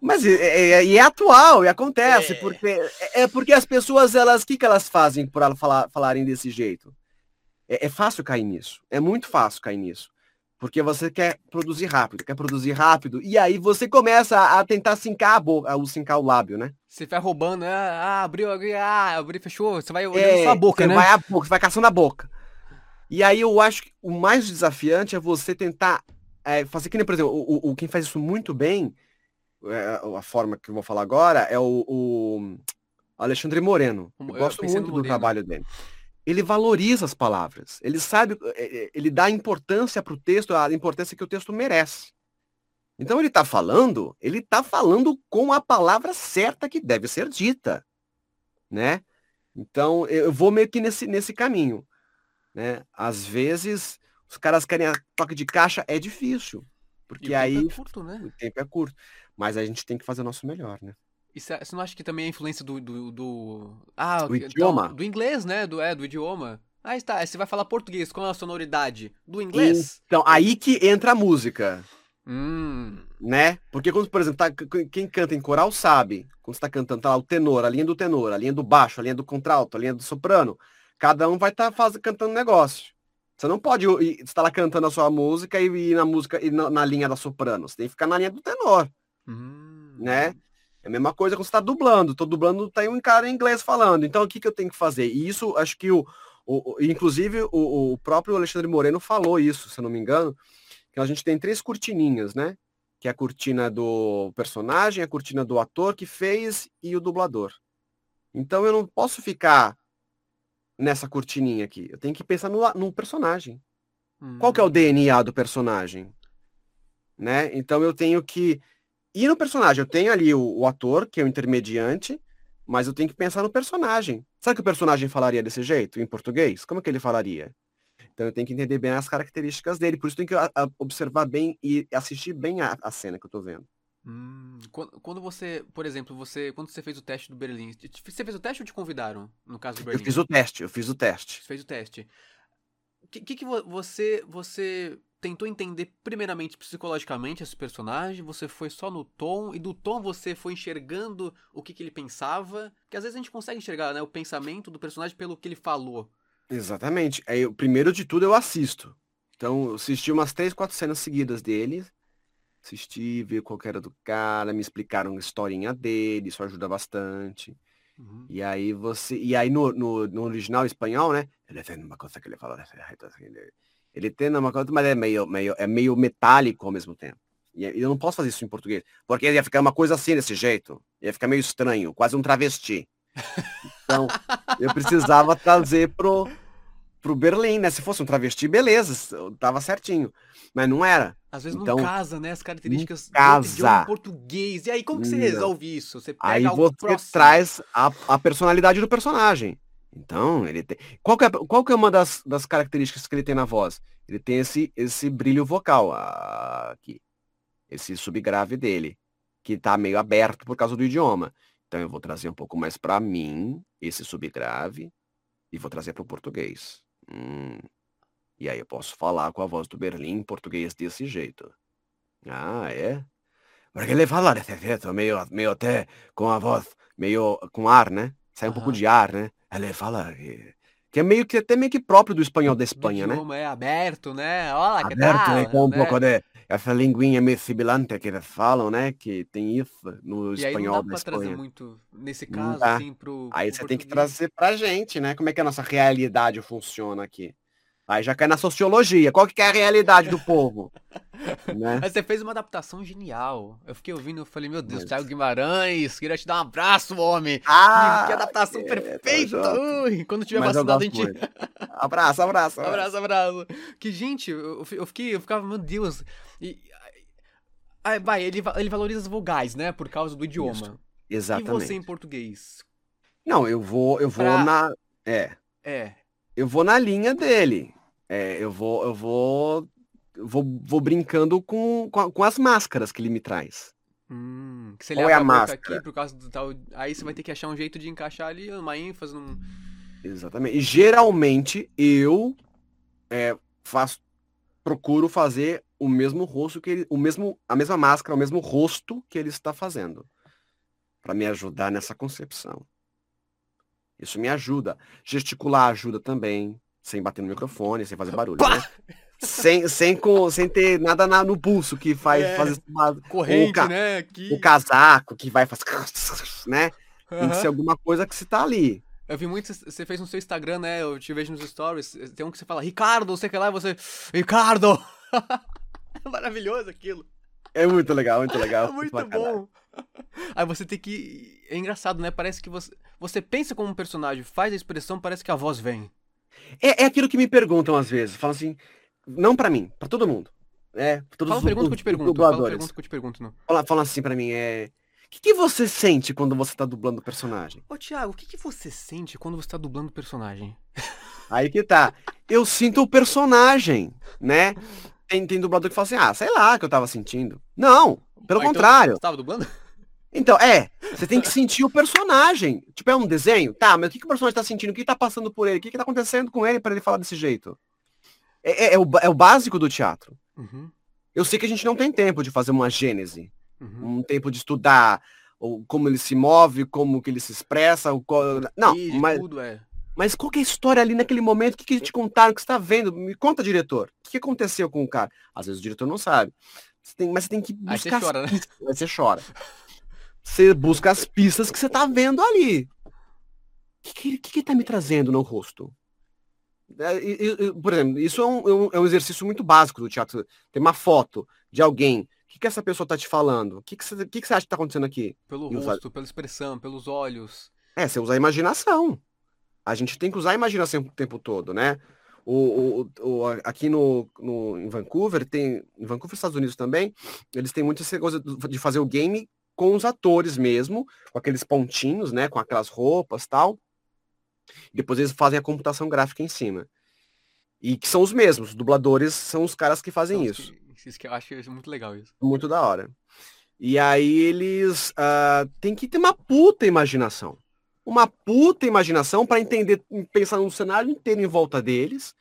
Mas é, é, é, é atual, e acontece, é. porque é, é porque as pessoas, elas, o que, que elas fazem por elas falar, falarem desse jeito? É, é, fácil cair nisso, é muito fácil cair nisso. Porque você quer produzir rápido, quer produzir rápido, e aí você começa a, a tentar sincar a boca, a sincar o lábio, né? Você vai roubando, né? Ah, abriu, ah, abriu, fechou, você vai olhando é, sua boca, você né? Vai a boca, você vai caçando a boca. E aí eu acho que o mais desafiante é você tentar é, fazer que nem, por exemplo, o, o, quem faz isso muito bem é, a forma que eu vou falar agora é o, o Alexandre Moreno. Eu, eu gosto muito do trabalho dele. Ele valoriza as palavras. Ele sabe, é, é, ele dá importância para o texto, a importância que o texto merece. Então ele está falando, ele está falando com a palavra certa que deve ser dita, né? Então eu vou meio que nesse, nesse caminho, né? Às vezes os caras querem a toque de caixa, é difícil, porque aí é curto, né? o tempo é curto. Mas a gente tem que fazer o nosso melhor, né? E você não acha que também a influência do. do, do... Ah, do idioma? Do, do, inglês, né? Do, é, do idioma. Ah, está. Você vai falar português, qual é a sonoridade? Do inglês? Então, aí que entra a música. Hum. Né? Porque quando, por exemplo, tá, quem canta em coral sabe. Quando você tá cantando, tá lá o tenor, a linha do tenor, a linha do baixo, a linha do contralto, a linha do soprano. Cada um vai estar tá cantando negócio. Você não pode estar lá cantando a sua música e ir na música e na, na linha da soprano. Você tem que ficar na linha do tenor. Hum. Né? É a mesma coisa quando você está dublando. Tô dublando, tá aí um cara em inglês falando. Então, o que, que eu tenho que fazer? E isso, acho que o. o, o inclusive, o, o, próprio Alexandre Moreno falou isso, se eu não me engano, que a gente tem três cortininhas, né? Que é a cortina do personagem, a cortina do ator que fez e o dublador. Então eu não posso ficar nessa cortininha aqui. Eu tenho que pensar no, no personagem. Hum. Qual que é o hum. DNA do personagem? Né? Então eu tenho que e no personagem, eu tenho ali o, o, ator, que é o intermediante, mas eu tenho que pensar no personagem. Sabe que o personagem falaria desse jeito, em português? Como é que ele falaria? Então eu tenho que entender bem as características dele. Por isso tem que a, a, observar bem e assistir bem a, a cena que eu tô vendo. Hum, quando, quando, você, por exemplo, você quando você fez o teste do Berlim, você fez o teste ou te convidaram, no caso do Berlim? Eu fiz o teste, eu fiz o teste. Você fez o teste. O que, que, que você, você tentou entender primeiramente psicologicamente esse personagem, você foi só no tom, e do tom você foi enxergando o que, que ele pensava, que às vezes a gente consegue enxergar né, o pensamento do personagem pelo que ele falou. Exatamente. Aí, primeiro de tudo eu assisto. Então, eu assisti umas três, quatro cenas seguidas dele. Assisti, vi qual era do cara, me explicaram a historinha dele, isso ajuda bastante. Uhum. E aí você. E aí no, no, no original espanhol, né? Ele tem uma coisa que ele jeito assim. Ele, tem uma coisa, mas é meio, meio, é meio metálico ao mesmo tempo. E eu não posso fazer isso em português, porque ia ficar uma coisa assim desse jeito. Ia ficar meio estranho, quase um travesti. Então, eu precisava trazer pro, pro Berlim, né? Se fosse um travesti, beleza, tava certinho. Mas não era. Às vezes então, não casa, né? As características do casa. português. E aí, como que você não. resolve isso? Você pega aí você traz a, a personalidade do personagem. Então, ele tem. Qual que é, qual que é uma das, das características que ele tem na voz? Ele tem esse, esse brilho vocal aqui. Esse subgrave dele, que tá meio aberto por causa do idioma. Então eu vou trazer um pouco mais para mim esse subgrave e vou trazer para o português. Hum. E aí eu posso falar com a voz do Berlim em português desse jeito. Ah, é? Porque ele fala desse jeito, meio, meio até com a voz, meio com ar, né? Sai um pouco de ar, né? Ele fala que, que é meio que até meio que próprio do espanhol da Espanha, né? É aberto, né? Olha, que Aberto, tal, né? Com um né? pouco de essa linguinha meio sibilante que eles falam, né? Que tem isso no E aí não espanhol dá da pra trazer Espanha. muito, nesse caso, assim, pro. Aí pro você tem que português. trazer pra gente, né? Como é que a nossa realidade funciona aqui. Aí já cai na sociologia. Qual que é a realidade do povo? né? Mas você fez uma adaptação genial. Eu fiquei ouvindo, eu falei, meu Deus, Mas- Thiago Guimarães, queria te dar um abraço, homem. Ah, que adaptação é, perfeita. Ui, quando tiver Mas vacinado, a gente. muito. Abraço, abraço. Abraço, abraço. Que, gente, eu, eu fiquei, eu ficava, meu Deus. E, aí, vai, ele, ele valoriza as vogais, né? Por causa do idioma. Isso, E Exatamente. você em português? Não, eu vou, eu vou Pra- na. É. É. Eu vou na linha dele. É, eu vou, eu vou. Vou, vou brincando com, com, com as máscaras que ele me traz. Hum, que ele Qual é a a máscara? aqui por causa do tal. Aí você vai ter que achar um jeito de encaixar ali uma ênfase num. Exatamente. E geralmente eu é, faço, procuro fazer o mesmo rosto que ele, o mesmo, a mesma máscara, o mesmo rosto que ele está fazendo, para me ajudar nessa concepção. Isso me ajuda. Gesticular ajuda também, sem bater no microfone, sem fazer barulho, Pá! né? Sem, sem, com, sem ter nada na- no pulso que faz É. fazer uma- Corrente, ca- né? Aqui. o casaco que vai fazer, né? Tem que ser alguma coisa que você tá ali. Eu vi muito, você fez no seu Instagram, né? Eu te vejo nos stories. Tem um que você fala, Ricardo, sei que lá, e você. Ricardo! É maravilhoso aquilo. É muito legal, muito legal. É muito bom. Aí você tem que. É engraçado, né? Parece que você. Você pensa como um personagem, faz a expressão, parece que a voz vem. É, é aquilo que me perguntam às vezes. Falam assim, não pra mim, pra todo mundo. É, todos Fala os, pergunta que eu os- te os pergunto. Fala pergunta que eu te pergunto, não. Falam, falam assim pra mim, é... O que, que você sente quando você tá dublando o personagem? Ô, Thiago, o que, que você sente quando você tá dublando o personagem? Aí que tá. Eu sinto o personagem, né? Tem, tem dublador que fala assim, ah, sei lá que eu tava sentindo. Não, pelo Ah, então contrário. Você tava dublando? Então, é, você tem que sentir o personagem. Tipo, é um desenho? Tá, mas o que, que o personagem tá sentindo? O que tá passando por ele? O que, que tá acontecendo com ele pra ele falar desse jeito? É, é- é o, é o básico do teatro. Uhum. Eu sei que a gente não tem tempo de fazer uma gênese, Uhum. um tempo de estudar ou como ele se move, como que ele se expressa, o qual... não, mas, tudo, é. mas qual que é a história ali naquele momento? O que, que te contaram? O que você está vendo? Me conta, diretor. O que, aconteceu com o cara? Às vezes o diretor não sabe. Você tem- mas você tem que Aí você buscar. as chora, né? Aí você chora. Você busca as pistas que você tá vendo ali. O que, que, que, que tá me trazendo no rosto? É, por exemplo, isso é um, é um- é um exercício muito básico do teatro. Tem uma foto de alguém. O que, que essa pessoa tá te falando? O que, que, você, que, que você acha que tá acontecendo aqui? Pelo os rosto, pela expressão, pelos olhos. É, você usa a imaginação. A gente tem que usar a imaginação o tempo todo, né? O, o, o- aqui no, no, em Vancouver, tem. Em Vancouver, Estados Unidos também, eles têm muito essa coisa de fazer o game com os atores mesmo, com aqueles pontinhos, né? Com aquelas roupas tal. Depois eles fazem a computação gráfica em cima. E que são os mesmos, os dubladores são os caras que fazem isso. isso que eu acho muito legal isso. Muito da hora. E aí eles ah, têm que ter uma puta imaginação. Uma puta imaginação para entender, pensar no cenário inteiro em volta deles.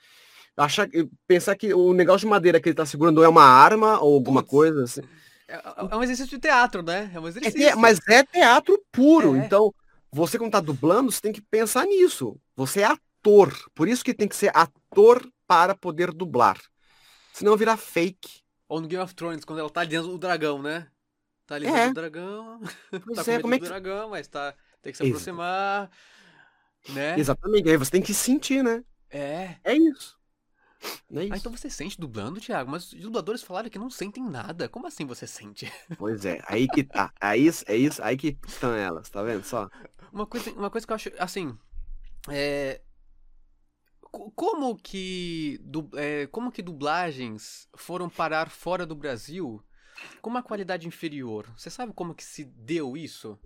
Achar, pensar que o negócio de madeira que ele tá segurando é uma arma ou alguma Putz. coisa assim. É, é- é um exercício de teatro, né? É um É exercício. te- mas é teatro puro. É. Então, você quando tá dublando, você tem que pensar nisso. Você é ator. Por isso que tem que ser ator para poder dublar. Senão virar fake. Ou no Game of Thrones, quando ela tá ali dentro do dragão, né? Tá ali É. dentro do dragão. Pois tá é, como é do que... dragão, mas tá. Tem que se aproximar. Né? Exatamente. Aí você tem que sentir, né? É. É isso. É isso. Ah, então você sente dublando, Thiago? Mas os dubladores falaram que não sentem nada. Como assim você sente? Pois é, aí que tá. Aí, é isso, aí que estão elas, tá vendo só? Uma coisa, uma coisa que eu acho, assim, é... co- Como que, du- é, como que dublagens foram parar fora do Brasil com uma qualidade inferior? Você sabe como que se deu isso?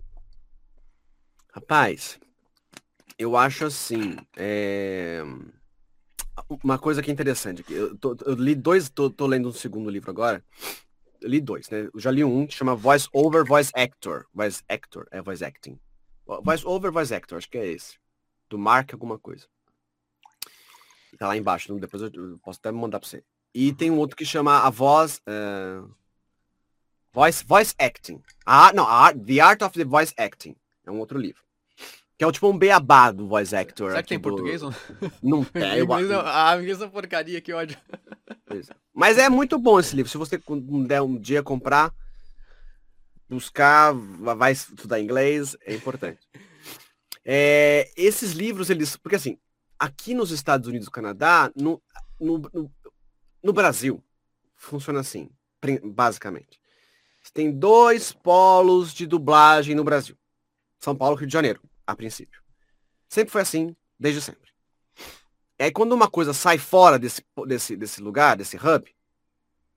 Rapaz, Eu acho assim. é, Uma coisa que é interessante aqui. Eu, tô- eu li dois, tô, tô lendo um segundo livro agora. Eu li dois, né? Eu já li um que chama Voice Over, Voice Actor. Voice Actor, é Voice Acting. Voice Over, Voice Actor, acho que é esse. Do Mark alguma coisa. Tá lá embaixo, depois eu, posso até mandar pra você. E tem um outro que chama A Voz... é, Voice, voice Acting. Ah, não, a The Art of the Voice Acting. É um outro livro. Que é o tipo um beabá do voice actor. Será que tem do- português? ou Não não? tem. eu- Inglês, não. Ah, inglês é porcaria, que ódio. É. Mas é muito bom esse livro. Se você puder um dia comprar, buscar, va- vai estudar inglês, é importante. É, esses livros, eles. Porque assim, aqui nos Estados Unidos e Canadá, no, no, no, no Brasil, funciona assim, basicamente. Você tem dois polos de dublagem no Brasil. São Paulo e Rio de Janeiro, a princípio. Sempre foi assim, desde sempre. E aí quando uma coisa sai fora desse, desse, desse lugar, desse hub,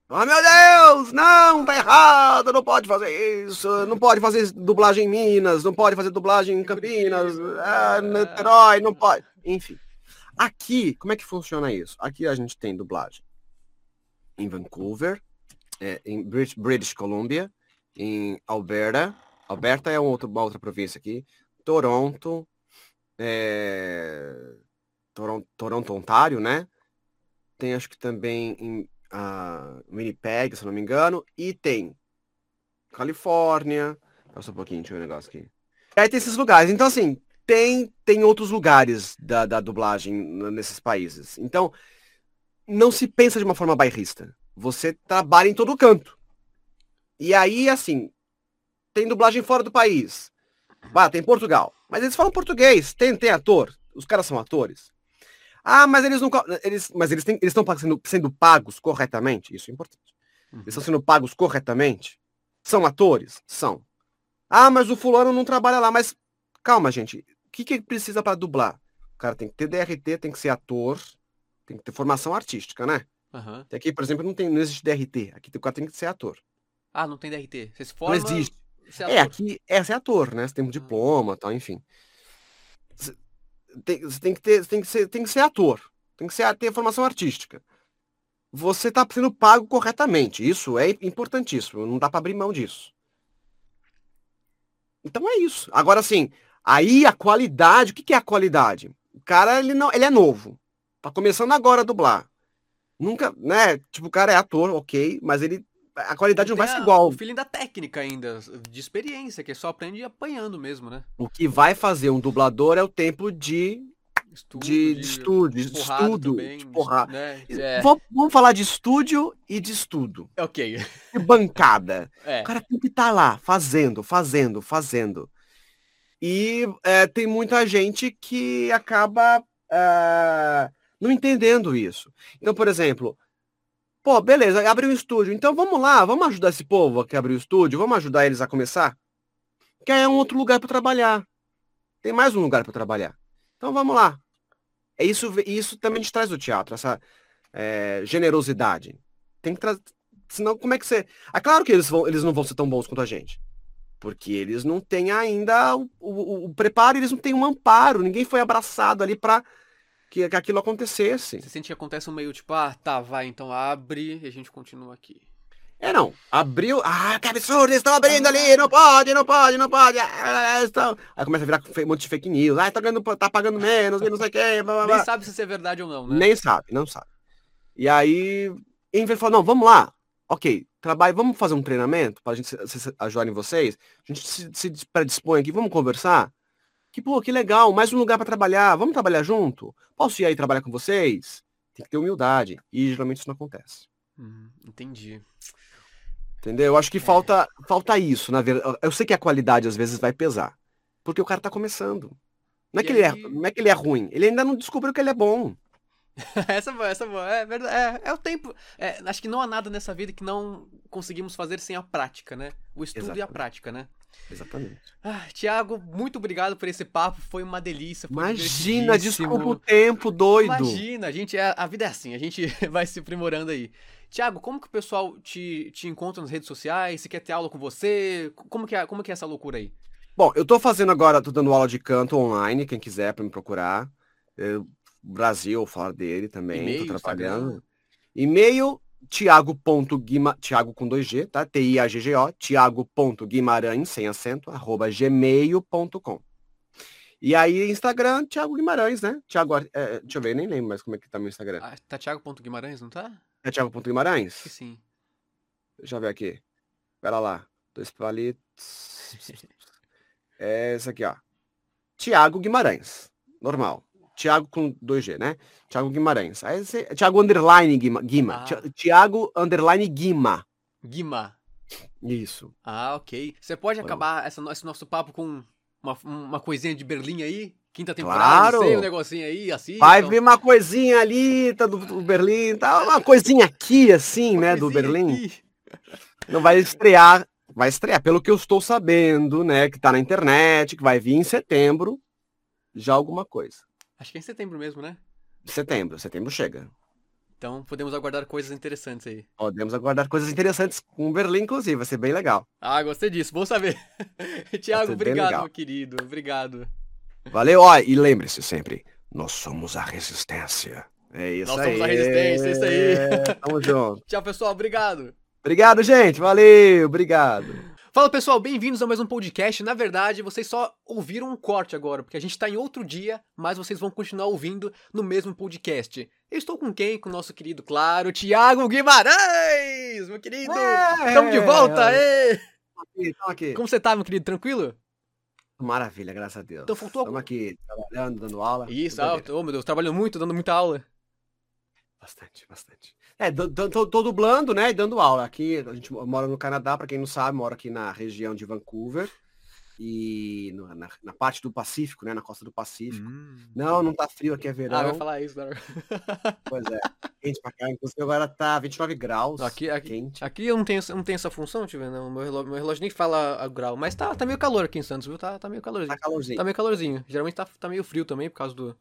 ah meu Deus, não, tá errado, não pode fazer isso, não pode fazer dublagem em Minas, não pode fazer dublagem em Campinas, ah, Niterói, não pode. Enfim. Aqui, como é que funciona isso? Aqui a gente tem dublagem em Vancouver, é, em British, British Columbia, em Alberta, Alberta é um outro, uma outra província aqui, Toronto, é, Toronto, Toronto, Ontário, né? Tem acho que também em ah, Winnipeg, se não me engano, e tem Califórnia. Passa um pouquinho, deixa eu ver o negócio aqui. Aí tem esses lugares. Então, assim, tem, tem outros lugares da, da dublagem nesses países. Então, não se pensa de uma forma bairrista. Você trabalha em todo canto. E aí, assim, tem dublagem fora do país. Ah, tem Portugal. Mas eles falam português. Tem, tem ator. Os caras são atores. Ah, mas eles não. Eles, mas eles estão sendo, sendo pagos corretamente. Isso é importante. Eles estão sendo pagos corretamente? São atores? São. Ah, mas o fulano não trabalha lá. Mas calma, gente. O que, que precisa para dublar? O cara tem que ter DRT, tem que ser ator, tem que ter formação artística, né? Aham. Aqui, por exemplo, não, tem, não existe DRT. Aqui o cara tem que ser ator. Ah, não tem DRT. Você se Não forma... existe. É, ator. aqui é ser ator, né? Você tem um Ah. diploma tal, enfim. Você tem, você tem que ter, tem que ser, tem que ser ator. Tem que ser, ter formação artística. Você está sendo pago corretamente. Isso é importantíssimo. Não dá para abrir mão disso. Então é isso. Agora sim, aí a qualidade, o que, que é a qualidade? O cara, ele não, ele é novo. Tá começando agora a dublar. Nunca, né? Tipo, o cara é ator, ok, mas ele a qualidade não vai ser igual. O feeling da técnica ainda, de experiência, que é só aprende apanhando mesmo, né? O que vai fazer um dublador é o tempo de, Estudo, de, de estúdio, de estudo, também, de porrada. né? É, Vamos, vamos falar de estúdio e de estudo. ok. De bancada. É. O cara tem que estar lá, fazendo, fazendo, fazendo. E é, tem muita gente que acaba ah, não entendendo isso. Então, por exemplo, pô, beleza, abriu um estúdio. Então vamos lá, vamos ajudar esse povo que abriu o estúdio, vamos ajudar eles a começar? Que é um outro lugar para trabalhar. Tem mais um lugar para trabalhar. Então vamos lá. É isso, isso também te traz do teatro, essa é, generosidade. Tem que trazer. Senão, como é que você. É claro que eles, vão, eles não vão ser tão bons quanto a gente. Porque eles não têm ainda o, o, o preparo, eles não têm um amparo. Ninguém foi abraçado ali para que, que aquilo acontecesse. Você sente que acontece um meio tipo, ah, tá, vai, então abre e a gente continua aqui. É, não. Abriu. Ah, que absurdo, eles estão abrindo ali, não pode, não pode, não pode. Ah, estão... Aí começa a virar um monte de fake news. Ah, tá, ganhando, tá pagando menos, não sei o quê. Blá, blá, blá. Nem sabe se isso é verdade ou não, né? Nem sabe, não sabe. E aí, em vez de falar, não, vamos lá. Ok, trabalho, vamos fazer um treinamento para a gente se, se, ajudarem vocês. A gente se, se predispõe aqui, vamos conversar. Que, pô, que legal, mais um lugar para trabalhar. Vamos trabalhar junto? Posso ir aí trabalhar com vocês? Tem que ter humildade. E geralmente isso não acontece. Hum, entendi. Entendeu? Eu acho que falta, falta isso, na verdade. Eu sei que a qualidade às vezes vai pesar. Porque o cara tá começando. Não é, que ele é, aí- não é que ele é ruim. Ele ainda não descobriu que ele é bom. essa é boa, essa é boa. É verdade. É, é o tempo. é, acho que não há nada nessa vida que não conseguimos fazer sem a prática, né? O estudo e a Exatamente. prática, né? Exatamente. Ah, Tiago, muito obrigado por esse papo. Foi uma delícia. Foi Imagina, desculpa o tempo, doido. Imagina, a gente é, a vida é assim, a gente vai se aprimorando aí. Tiago, como que o pessoal te, te encontra nas redes sociais? Se quer ter aula com você? Como que é, como que é essa loucura aí? Bom, eu tô fazendo agora, tô dando aula de canto online, quem quiser para me procurar. Eu, Brasil, falar dele também, E-mail, tô trabalhando. Instagram. E-mail, Tiago.guima, Tiago com dois G, tá? T-I-A-G-G-O, Tiago.guimarães, sem acento, arroba gmail.com. E aí, Instagram, Tiago Guimarães, né? Tiago, Ar- é, deixa eu ver, nem lembro mais como é que tá meu Instagram. Ah, tá Thiago.guimarães, não tá? É Tiago.guimarães? Sim. Deixa eu ver aqui. Pera lá. Dois palitos. É esse aqui, ó. Tiago Guimarães. Normal. Tiago com 2G, né? Tiago Guimarães. Aí você... Tiago underline Guima. Guima. Ah. Ti- Tiago underline Guima. Guima. Isso. Ah, ok. Você pode acabar essa, esse nosso papo com uma, uma coisinha de Berlim aí? Quinta temporada, Claro. sei, um negocinho aí, assim. Vai vir uma coisinha ali, tá do, do Berlim, tá uma coisinha aqui, assim, né, do Berlim. Não vai estrear, vai estrear, pelo que eu estou sabendo, né, que tá na internet, que vai vir em setembro, já alguma coisa. Acho que é em setembro mesmo, né? Setembro, setembro chega. Então podemos aguardar coisas interessantes aí. Podemos aguardar coisas interessantes com o Berlim, inclusive, vai ser bem legal. Ah, gostei disso, bom saber. Tiago, obrigado, meu querido. Obrigado. Valeu, ó, e lembre-se sempre, nós somos a resistência. É isso Nós aí. somos a resistência, é isso aí. Tamo junto. Tchau, pessoal. Obrigado. Obrigado, gente. Valeu, obrigado. Fala pessoal, bem-vindos a mais um podcast. Na verdade, vocês só ouviram um corte agora, porque a gente tá em outro dia, mas vocês vão continuar ouvindo no mesmo podcast. Eu estou com quem? Com o nosso querido, claro, Thiago Guimarães! Meu querido! Estamos de volta! ê! Aqui, aqui. Como você tá, meu querido? Tranquilo? Maravilha, graças a Deus. Então faltou Estamos aqui trabalhando, dando aula. Isso, ah, oh meu Deus, trabalhando muito, dando muita aula. Bastante, bastante. É, tô, tô dublando, né, e dando aula. Aqui, a gente mora no Canadá, para quem não sabe, mora aqui na região de Vancouver. E no- na, na parte do Pacífico, né, na costa do Pacífico. Não, não tá frio, aqui é verão. Ah, vai falar isso, né? Pois é, quente pra cá. Inclusive agora tá 29 graus. Aqui, aqui, quente. aqui eu não tenho, não tenho essa função, ver, não. Meu relógio, meu relógio nem fala a grau, mas tá, tá meio calor aqui em Santos, viu? Tá, tá meio calorzinho. Tá calorzinho. Tá meio calorzinho. Geralmente tá, tá meio frio também, por causa do.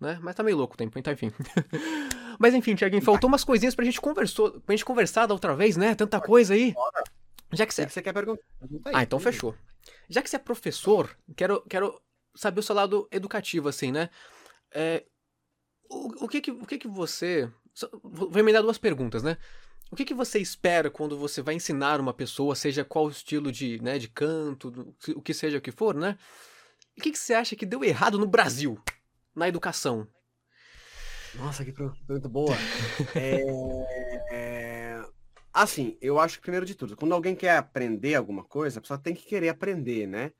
Né? Mas tá meio louco o tempo, então enfim. Mas enfim, Tiaguinho, faltou umas coisinhas pra gente conversou, pra gente conversar da outra vez, né? Tanta coisa aí. Já que você. que você quer perguntar? Pergunta aí. Ah, então fechou. Já que você é professor, quero, quero saber o seu lado educativo, assim, né? É, o, o que que, o que que você... Vou emendar duas perguntas, né? O que que você espera quando você vai ensinar uma pessoa, seja qual o estilo de, né, de canto, o que seja o que for, né? O que que você acha que deu errado no Brasil, na educação? Nossa, que pergunta boa. É, é, Assim, eu acho que primeiro de tudo, quando alguém quer aprender alguma coisa, a pessoa tem que querer aprender, né?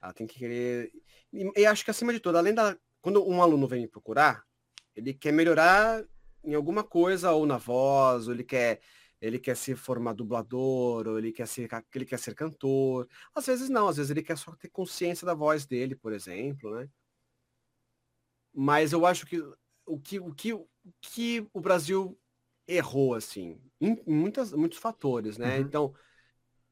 Ela tem que querer. E, e acho que acima de tudo, além da. Quando um aluno vem me procurar, ele quer melhorar em alguma coisa, ou na voz, ou ele quer. Ele quer se formar dublador, ou ele quer ser, ele quer ser cantor. Às vezes não, às vezes ele quer só ter consciência da voz dele, por exemplo, né? Mas eu acho que o que o, que, o que o Brasil errou, assim, em muitas, muitos fatores, né? Uhum. Então,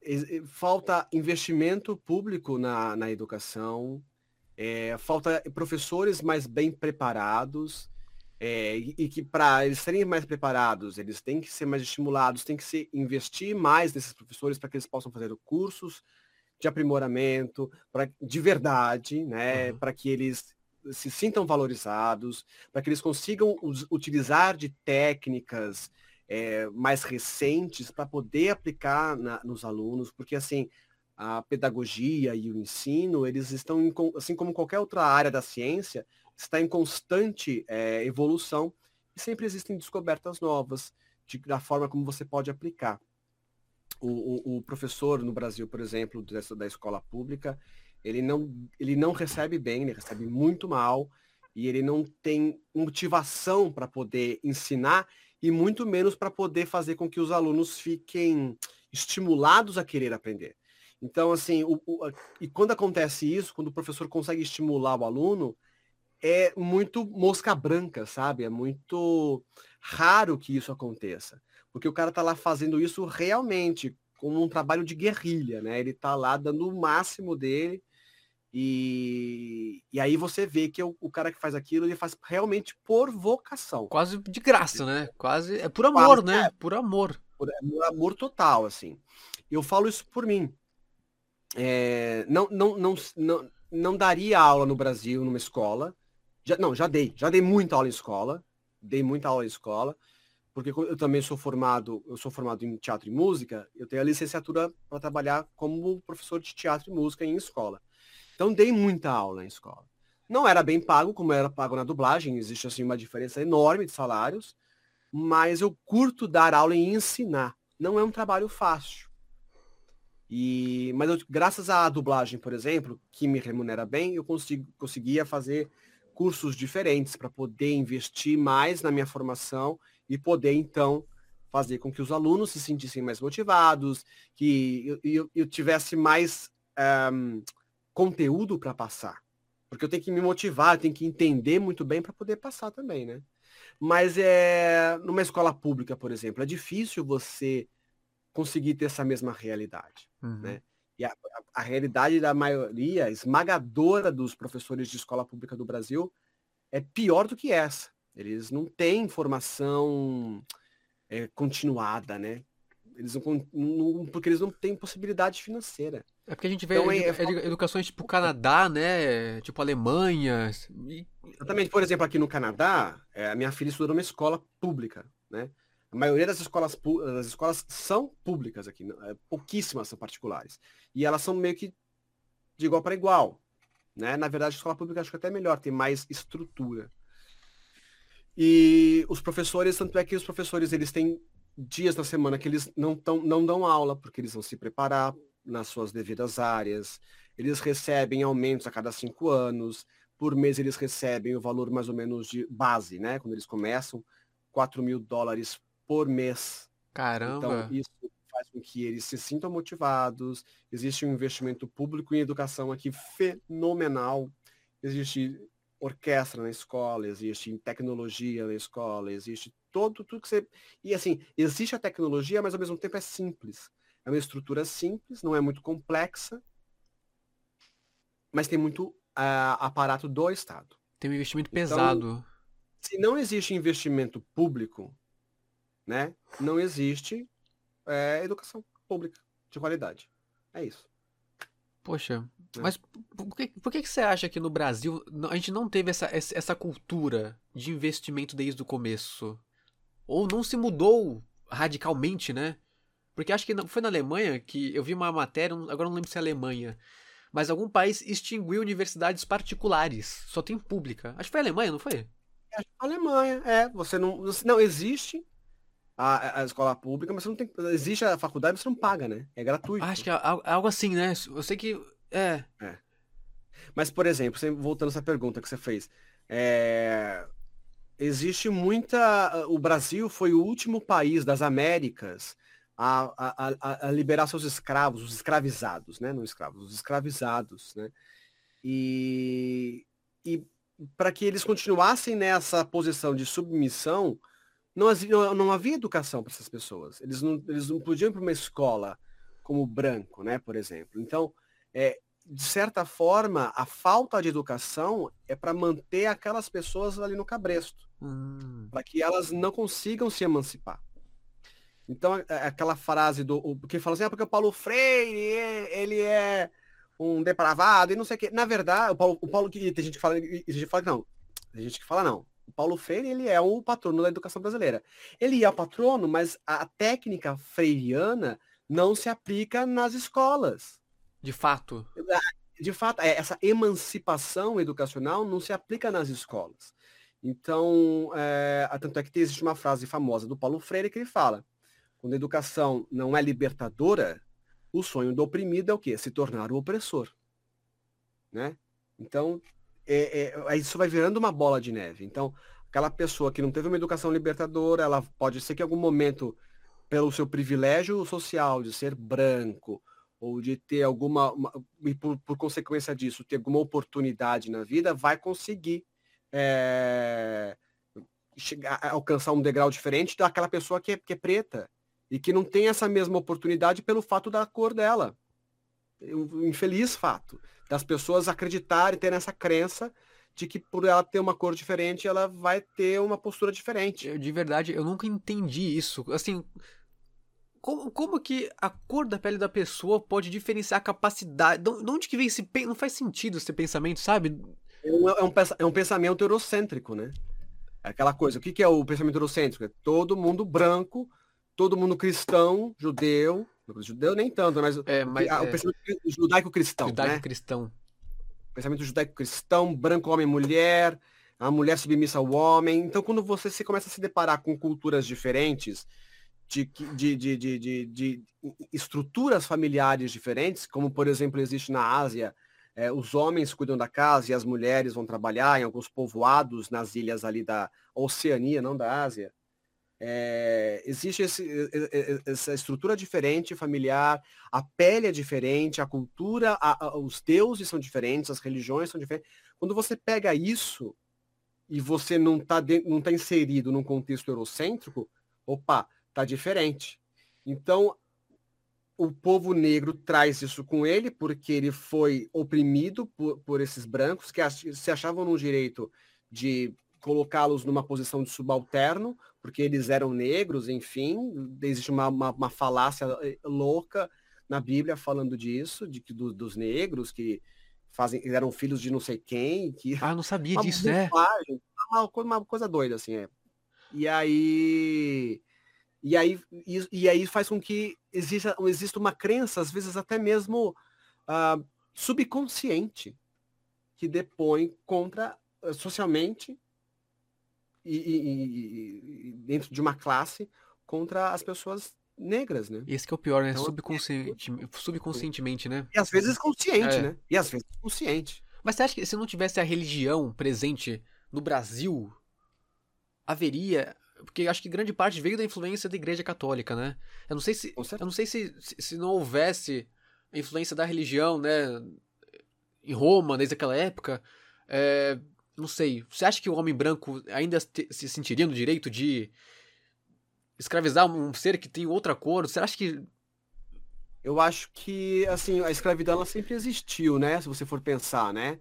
eh, falta investimento público na, na educação, é, falta professores mais bem preparados, é, e, e que para eles serem mais preparados, eles têm que ser mais estimulados, tem que se investir mais nesses professores para que eles possam fazer cursos de aprimoramento, pra, de verdade, né? Uhum. Para que eles se sintam valorizados, para que eles consigam utilizar de técnicas é, mais recentes para poder aplicar na- nos alunos, porque assim a pedagogia e o ensino eles estão em assim como qualquer outra área da ciência está em constante é, evolução e sempre existem descobertas novas de, da forma como você pode aplicar. O, o- o professor no Brasil, por exemplo, dessa, da escola pública, ele não, ele não recebe bem, ele recebe muito mal, e ele não tem motivação para poder ensinar e muito menos para poder fazer com que os alunos fiquem estimulados a querer aprender. Então, assim, o, o- e quando acontece isso, quando o professor consegue estimular o aluno, é muito mosca branca, sabe? É muito raro que isso aconteça. Porque o cara tá lá fazendo isso realmente, como um trabalho de guerrilha, né? Ele tá lá dando o máximo dele. E, e aí você vê que o, o cara que faz aquilo, ele faz realmente por vocação. Quase de graça, né? Quase. É por amor, Quase, né? Por amor. por por amor total, assim. Eu falo isso por mim. é, não, não, não, não, não daria aula no Brasil, numa escola. Já, não, já dei. Já dei muita aula em escola. Dei muita aula em escola. Porque eu também sou formado, eu sou formado em teatro e música, eu tenho a licenciatura para trabalhar como professor de teatro e música em escola. Então dei muita aula em escola. Não era bem pago, como era pago na dublagem, existe assim uma diferença enorme de salários, mas eu curto dar aula e ensinar. Não é um trabalho fácil. E, mas eu, graças à dublagem, por exemplo, que me remunera bem, eu consigo, conseguia fazer cursos diferentes para poder investir mais na minha formação e poder, então, fazer com que os alunos se sentissem mais motivados, que eu, eu, eu tivesse mais um, conteúdo para passar. Porque eu tenho que me motivar, eu tenho que entender muito bem para poder passar também, né? Mas é numa escola pública, por exemplo, é difícil você conseguir ter essa mesma realidade. Uhum. Né? E a, a, a, realidade da maioria esmagadora dos professores de escola pública do Brasil é pior do que essa. Eles não têm formação é, continuada, né? Eles não, não, porque eles não têm possibilidade financeira. É porque a gente vê então, edu é, educações tipo Canadá, né? Tipo Alemanha. E... Exatamente. Por exemplo, aqui no Canadá, é, a minha filha estuda numa escola pública, né? A maioria das escolas, das escolas são públicas aqui, é, pouquíssimas são particulares. E elas são meio que de igual para igual. Né? Na verdade, a escola pública acho que até é melhor, tem mais estrutura. E os professores, tanto é que os professores eles têm dias na semana que eles não, tão, não dão aula, porque eles vão se preparar nas suas devidas áreas. Eles recebem aumentos a cada cinco anos. Por mês eles recebem o valor mais ou menos de base, né? Quando eles começam, 4 mil dólares por mês. Caramba! Então, isso faz com que eles se sintam motivados. Existe um investimento público em educação aqui fenomenal. Existe orquestra na escola, existe tecnologia na escola, existe todo tudo que você. E assim, existe a tecnologia, mas ao mesmo tempo é simples. É uma estrutura simples, não é muito complexa, mas tem muito uh, aparato do Estado. Tem um investimento então, pesado. Se não existe investimento público, né? Não existe é, educação pública de qualidade. É isso. Poxa, é. mas por que, por que você acha que no Brasil a gente não teve essa, essa cultura de investimento desde o começo? Ou não se mudou radicalmente, né? Porque acho que foi na Alemanha que eu vi uma matéria, agora não lembro se é Alemanha, mas algum país extinguiu universidades particulares, só tem pública. Acho que foi a Alemanha, não foi? Acho que foi a Alemanha, é. Você não. Não existe a, a escola pública, mas você não tem. Existe a faculdade, você não paga, né? É gratuito. Acho que é algo assim, né? Eu sei que. É. é. Mas, por exemplo, voltando a essa pergunta que você fez. É... Existe muita. O Brasil foi o último país das Américas a, a, a, liberar seus escravos, os escravizados, né? Não escravos, os escravizados, né? E, e para que eles continuassem nessa posição de submissão, não, não, não havia educação para essas pessoas. Eles não, eles não podiam ir para uma escola como branco, né, por exemplo. Então, é, de certa forma, a falta de educação é para manter aquelas pessoas ali no cabresto, hum. para que elas não consigam se emancipar. Então, aquela frase do que fala assim, ah, porque o Paulo Freire, ele é um depravado e não sei o quê. Na verdade, o Paulo, o Paulo que tem gente que fala, tem gente que fala que não. Tem gente que fala não. O Paulo Freire, ele é o patrono da educação brasileira. Ele é o patrono, mas a técnica freiriana não se aplica nas escolas. De fato. De fato, é, essa emancipação educacional não se aplica nas escolas. Então, é, tanto é que existe uma frase famosa do Paulo Freire que ele fala: quando a educação não é libertadora, o sonho do oprimido é o quê? Se tornar o opressor. Né? Então, é, é, isso vai virando uma bola de neve. Então, aquela pessoa que não teve uma educação libertadora, ela pode ser que em algum momento, pelo seu privilégio social de ser branco, ou de ter alguma, uma, e por, por, consequência disso, ter alguma oportunidade na vida, vai conseguir é, chegar, alcançar um degrau diferente daquela pessoa que é, que é preta e que não tem essa mesma oportunidade pelo fato da cor dela. Um infeliz fato das pessoas acreditarem, ter essa crença de que por ela ter uma cor diferente, ela vai ter uma postura diferente. Eu, de verdade, eu nunca entendi isso. Assim, como, como que a cor da pele da pessoa pode diferenciar a capacidade? De onde que vem esse pensamento? Não faz sentido esse pensamento, sabe? É um, é um, é um pensamento eurocêntrico, né? É aquela coisa. O que, que é o pensamento eurocêntrico? É todo mundo branco, todo mundo cristão, judeu. Judeu nem tanto, mas, é, mas o, é... o pensamento judaico-cristão. Judaico-cristão. Né? Pensamento judaico-cristão, branco, homem, mulher, a mulher submissa ao homem. Então, quando você se começa a se deparar com culturas diferentes, de, de, de, de, de estruturas familiares diferentes, como por exemplo existe na Ásia, é, os homens cuidam da casa e as mulheres vão trabalhar em alguns povoados nas ilhas ali da Oceania, não da Ásia. É, existe esse, essa estrutura diferente familiar, a pele é diferente, a cultura, a, a, os deuses são diferentes, as religiões são diferentes. Quando você pega isso e você não está tá inserido num contexto eurocêntrico, opa, tá diferente. Então, o povo negro traz isso com ele porque ele foi oprimido por, por esses brancos que se achavam no direito de colocá-los numa posição de subalterno, porque eles eram negros, enfim, existe uma, uma, uma falácia eh, louca na Bíblia falando disso, de que do, dos negros que fazem eram filhos de não sei quem, que ah, não sabia disso, né? Uma, uma coisa doida assim, é. E aí e aí, e, e, aí faz com que exista, exista uma crença, às vezes até mesmo uh, subconsciente, que depõe contra uh, socialmente e, e, e, dentro de uma classe contra as pessoas negras, né? Esse que é o pior, né? Então, Subconsciente, subconscientemente, né? E às vezes consciente, é. né? E às vezes consciente. Mas você acha que se não tivesse a religião presente no Brasil, haveria porque acho que grande parte veio da influência da Igreja Católica, né? Eu não sei se eu não sei se, se não houvesse a influência da religião, né, em Roma desde aquela época, é, não sei. Você acha que o homem branco ainda se sentiria no direito de escravizar um ser que tem outra cor? Você acha que eu acho que assim a escravidão ela sempre existiu, né? Se você for pensar, né?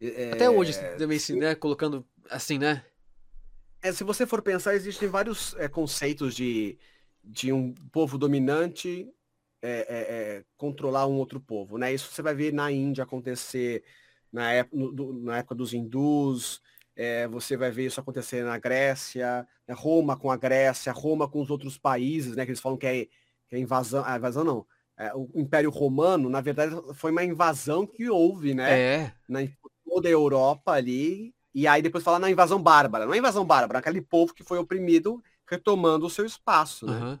É... Até hoje também, assim, né? Colocando assim, né? É, se você for pensar, existem vários é, conceitos de, de um povo dominante é, é, é controlar um outro povo, né? Isso você vai ver na Índia acontecer na época, no, na época dos hindus, é, você vai ver isso acontecer na Grécia, né? Roma com a Grécia, Roma com os outros países, né? Que eles falam que é, que invasão, ah, invasão não, o Império Romano, na verdade, foi uma invasão que houve, né? É. Na toda a Europa ali, e aí depois fala na invasão bárbara. Não é invasão bárbara, é aquele povo que foi oprimido retomando o seu espaço, né? Uhum.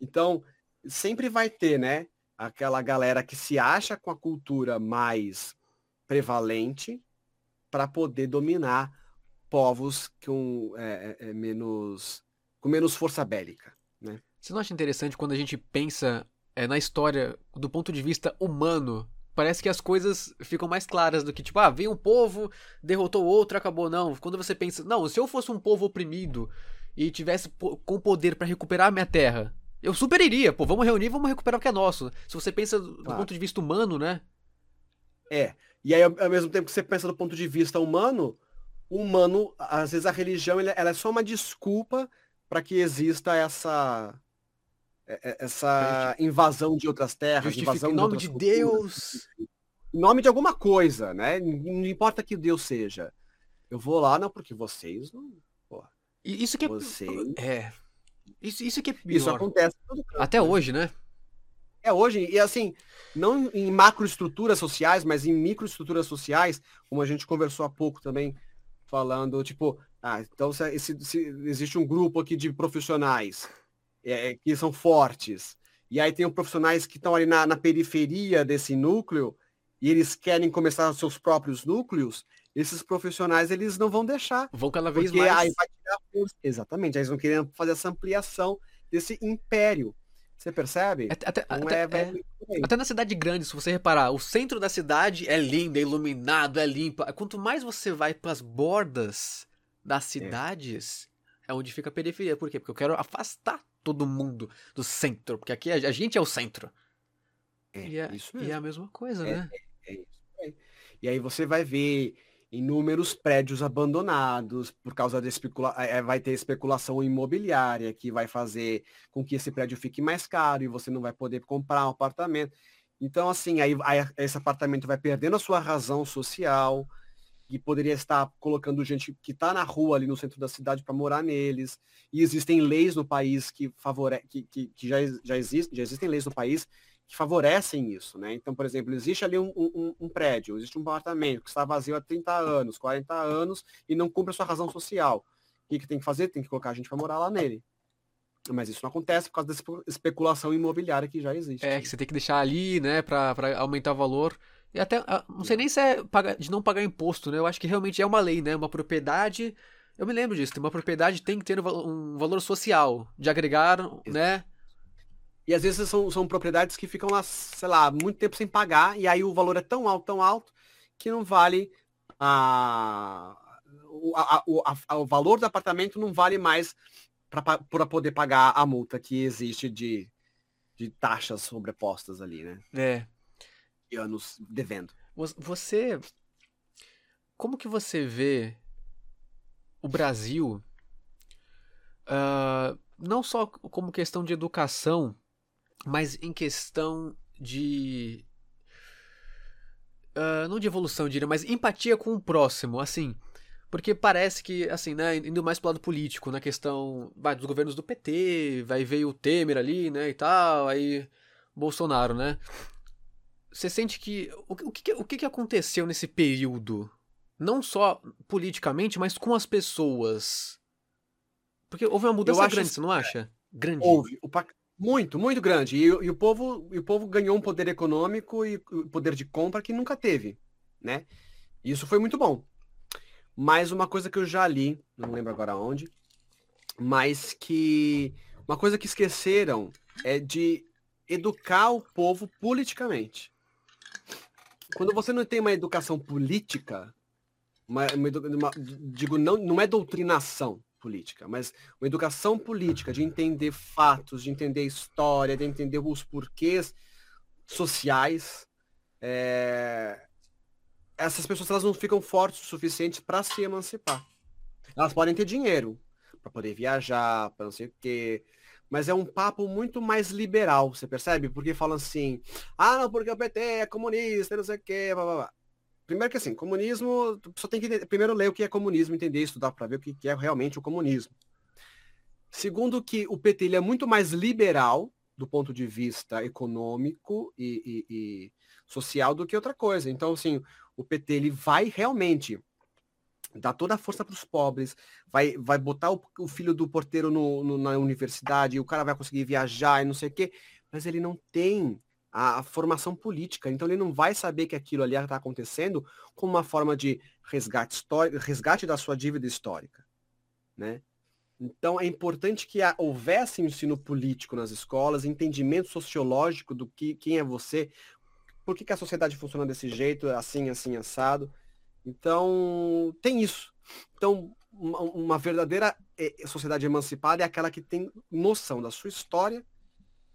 Então, sempre vai ter, né? Aquela galera que se acha com a cultura mais prevalente para poder dominar povos com é, é, é, menos com menos força bélica, né? Você não acha interessante quando a gente pensa é, na história do ponto de vista humano parece que as coisas ficam mais claras do que, tipo, ah, veio um povo, derrotou outro, acabou. Não, quando você pensa, não, se eu fosse um povo oprimido e tivesse com poder para recuperar a minha terra, eu super iria, pô, vamos reunir, vamos recuperar o que é nosso. Se você pensa do claro. ponto de vista humano, né? É. E aí, ao mesmo tempo que você pensa do ponto de vista humano, o humano, às vezes a religião, ela é só uma desculpa para que exista essa essa invasão de outras terras, invasão em nome de, de Deus. Em nome de alguma coisa, né? Não importa que Deus seja. Eu vou lá, não, porque vocês não. Porra, isso que é. Vocês... É. Isso, isso que é pior. Isso acontece Até né? hoje, né? É hoje, e assim, não em macroestruturas sociais, mas em microestruturas sociais, como a gente conversou há pouco também, falando, tipo, ah, então se, se, se existe um grupo aqui de profissionais é, que são fortes. E aí tem profissionais que estão ali na, na, periferia desse núcleo e eles querem começar os seus próprios núcleos, esses profissionais eles não vão deixar. Vão cada vez mais. Aí vai tirar Exatamente, aí eles vão querer fazer essa ampliação desse império. Você percebe? Até, então até, é, é, até, na cidade grande, se você reparar, o centro da cidade é lindo, é iluminado, é limpo. Quanto mais você vai para as bordas das é. cidades, é. é onde fica a periferia. Por quê? Porque eu quero afastar todo mundo do centro, porque aqui a, gente é o centro. É, e, é, isso mesmo. e é a mesma coisa, é, né? É, é isso. E aí você vai ver inúmeros prédios abandonados por causa de especula é, vai ter especulação imobiliária que vai fazer com que esse prédio fique mais caro e você não vai poder comprar um apartamento. Então, assim, aí, aí esse apartamento vai perdendo a sua razão social e poderia estar colocando gente que está na rua ali no centro da cidade para morar neles. E existem leis no país que favore que, que, que já, já, existe, já existem leis no país que favorecem isso, né? Então, por exemplo, existe ali um, um, um, prédio, existe um apartamento que está vazio há 30 anos, 40 anos e não cumpre a sua razão social. O que, que tem que fazer? Tem que colocar a gente para morar lá nele. Mas isso não acontece por causa dessa especulação imobiliária que já existe. É, que você tem que deixar ali, né, para aumentar o valor. E até, ah, não sei nem se é de não pagar imposto, né? Eu acho que realmente é uma lei, né? Uma propriedade. Eu me lembro disso. Uma propriedade tem que ter um valor social, de agregar, né? E às vezes são, são propriedades que ficam lá, sei lá, muito tempo sem pagar, e aí o valor é tão alto, tão alto, que não vale a, a, a, a o valor do apartamento não vale mais para poder pagar a multa que existe de, de taxas sobrepostas ali, né? É. E anos devendo. Você. Como que você vê o Brasil, uh, não só como questão de educação, mas em questão de. Uh, não de evolução, diria, mas empatia com o próximo, assim. Porque parece que, assim, né, indo mais pro lado político, na questão vai, dos governos do PT, vai veio o Temer ali, né, e tal, aí Bolsonaro, né? Você sente que o, o, que, o que aconteceu nesse período? Não só politicamente, mas com as pessoas. Porque houve uma mudança grande, você não acha? Grande. Houve. O, muito, muito grande. E, e, o povo, e o povo ganhou um poder econômico e poder de compra que nunca teve, né? Isso foi muito bom. Mas uma coisa que eu já li, não lembro agora onde, mas que uma coisa que esqueceram é de educar o povo politicamente. Quando você não tem uma educação política, uma, uma, uma, digo, não, não é doutrinação, política, mas uma educação política, de entender fatos, de entender história, de entender os porquês sociais. É... Essas pessoas elas não ficam fortes o suficiente para se emancipar. Elas podem ter dinheiro para poder viajar, para não sei o quê, mas é um papo muito mais liberal, você percebe? Porque falam assim, ah, não, porque o PT é comunista, não sei o quê, blá, blá, blá. Primeiro que assim, comunismo, só tem que primeiro ler o que é comunismo, entender, estudar para ver o que é realmente o comunismo. Segundo que o PT ele é muito mais liberal do ponto de vista econômico e, e, e social do que outra coisa. Então, assim, o PT ele vai realmente dar toda a força para os pobres, vai, vai botar o, o filho do porteiro no, no, na universidade, o cara vai conseguir viajar e não sei o quê, mas ele não tem a, a, formação política. Então ele não vai saber que aquilo ali está acontecendo como uma forma de resgate resgate da sua dívida histórica, né? Então é importante que houvesse ensino político nas escolas, entendimento sociológico do que quem é você, por que, que a sociedade funciona desse jeito, assim, assim, assado. Então tem isso. Então uma, uma verdadeira eh, sociedade emancipada é aquela que tem noção da sua história,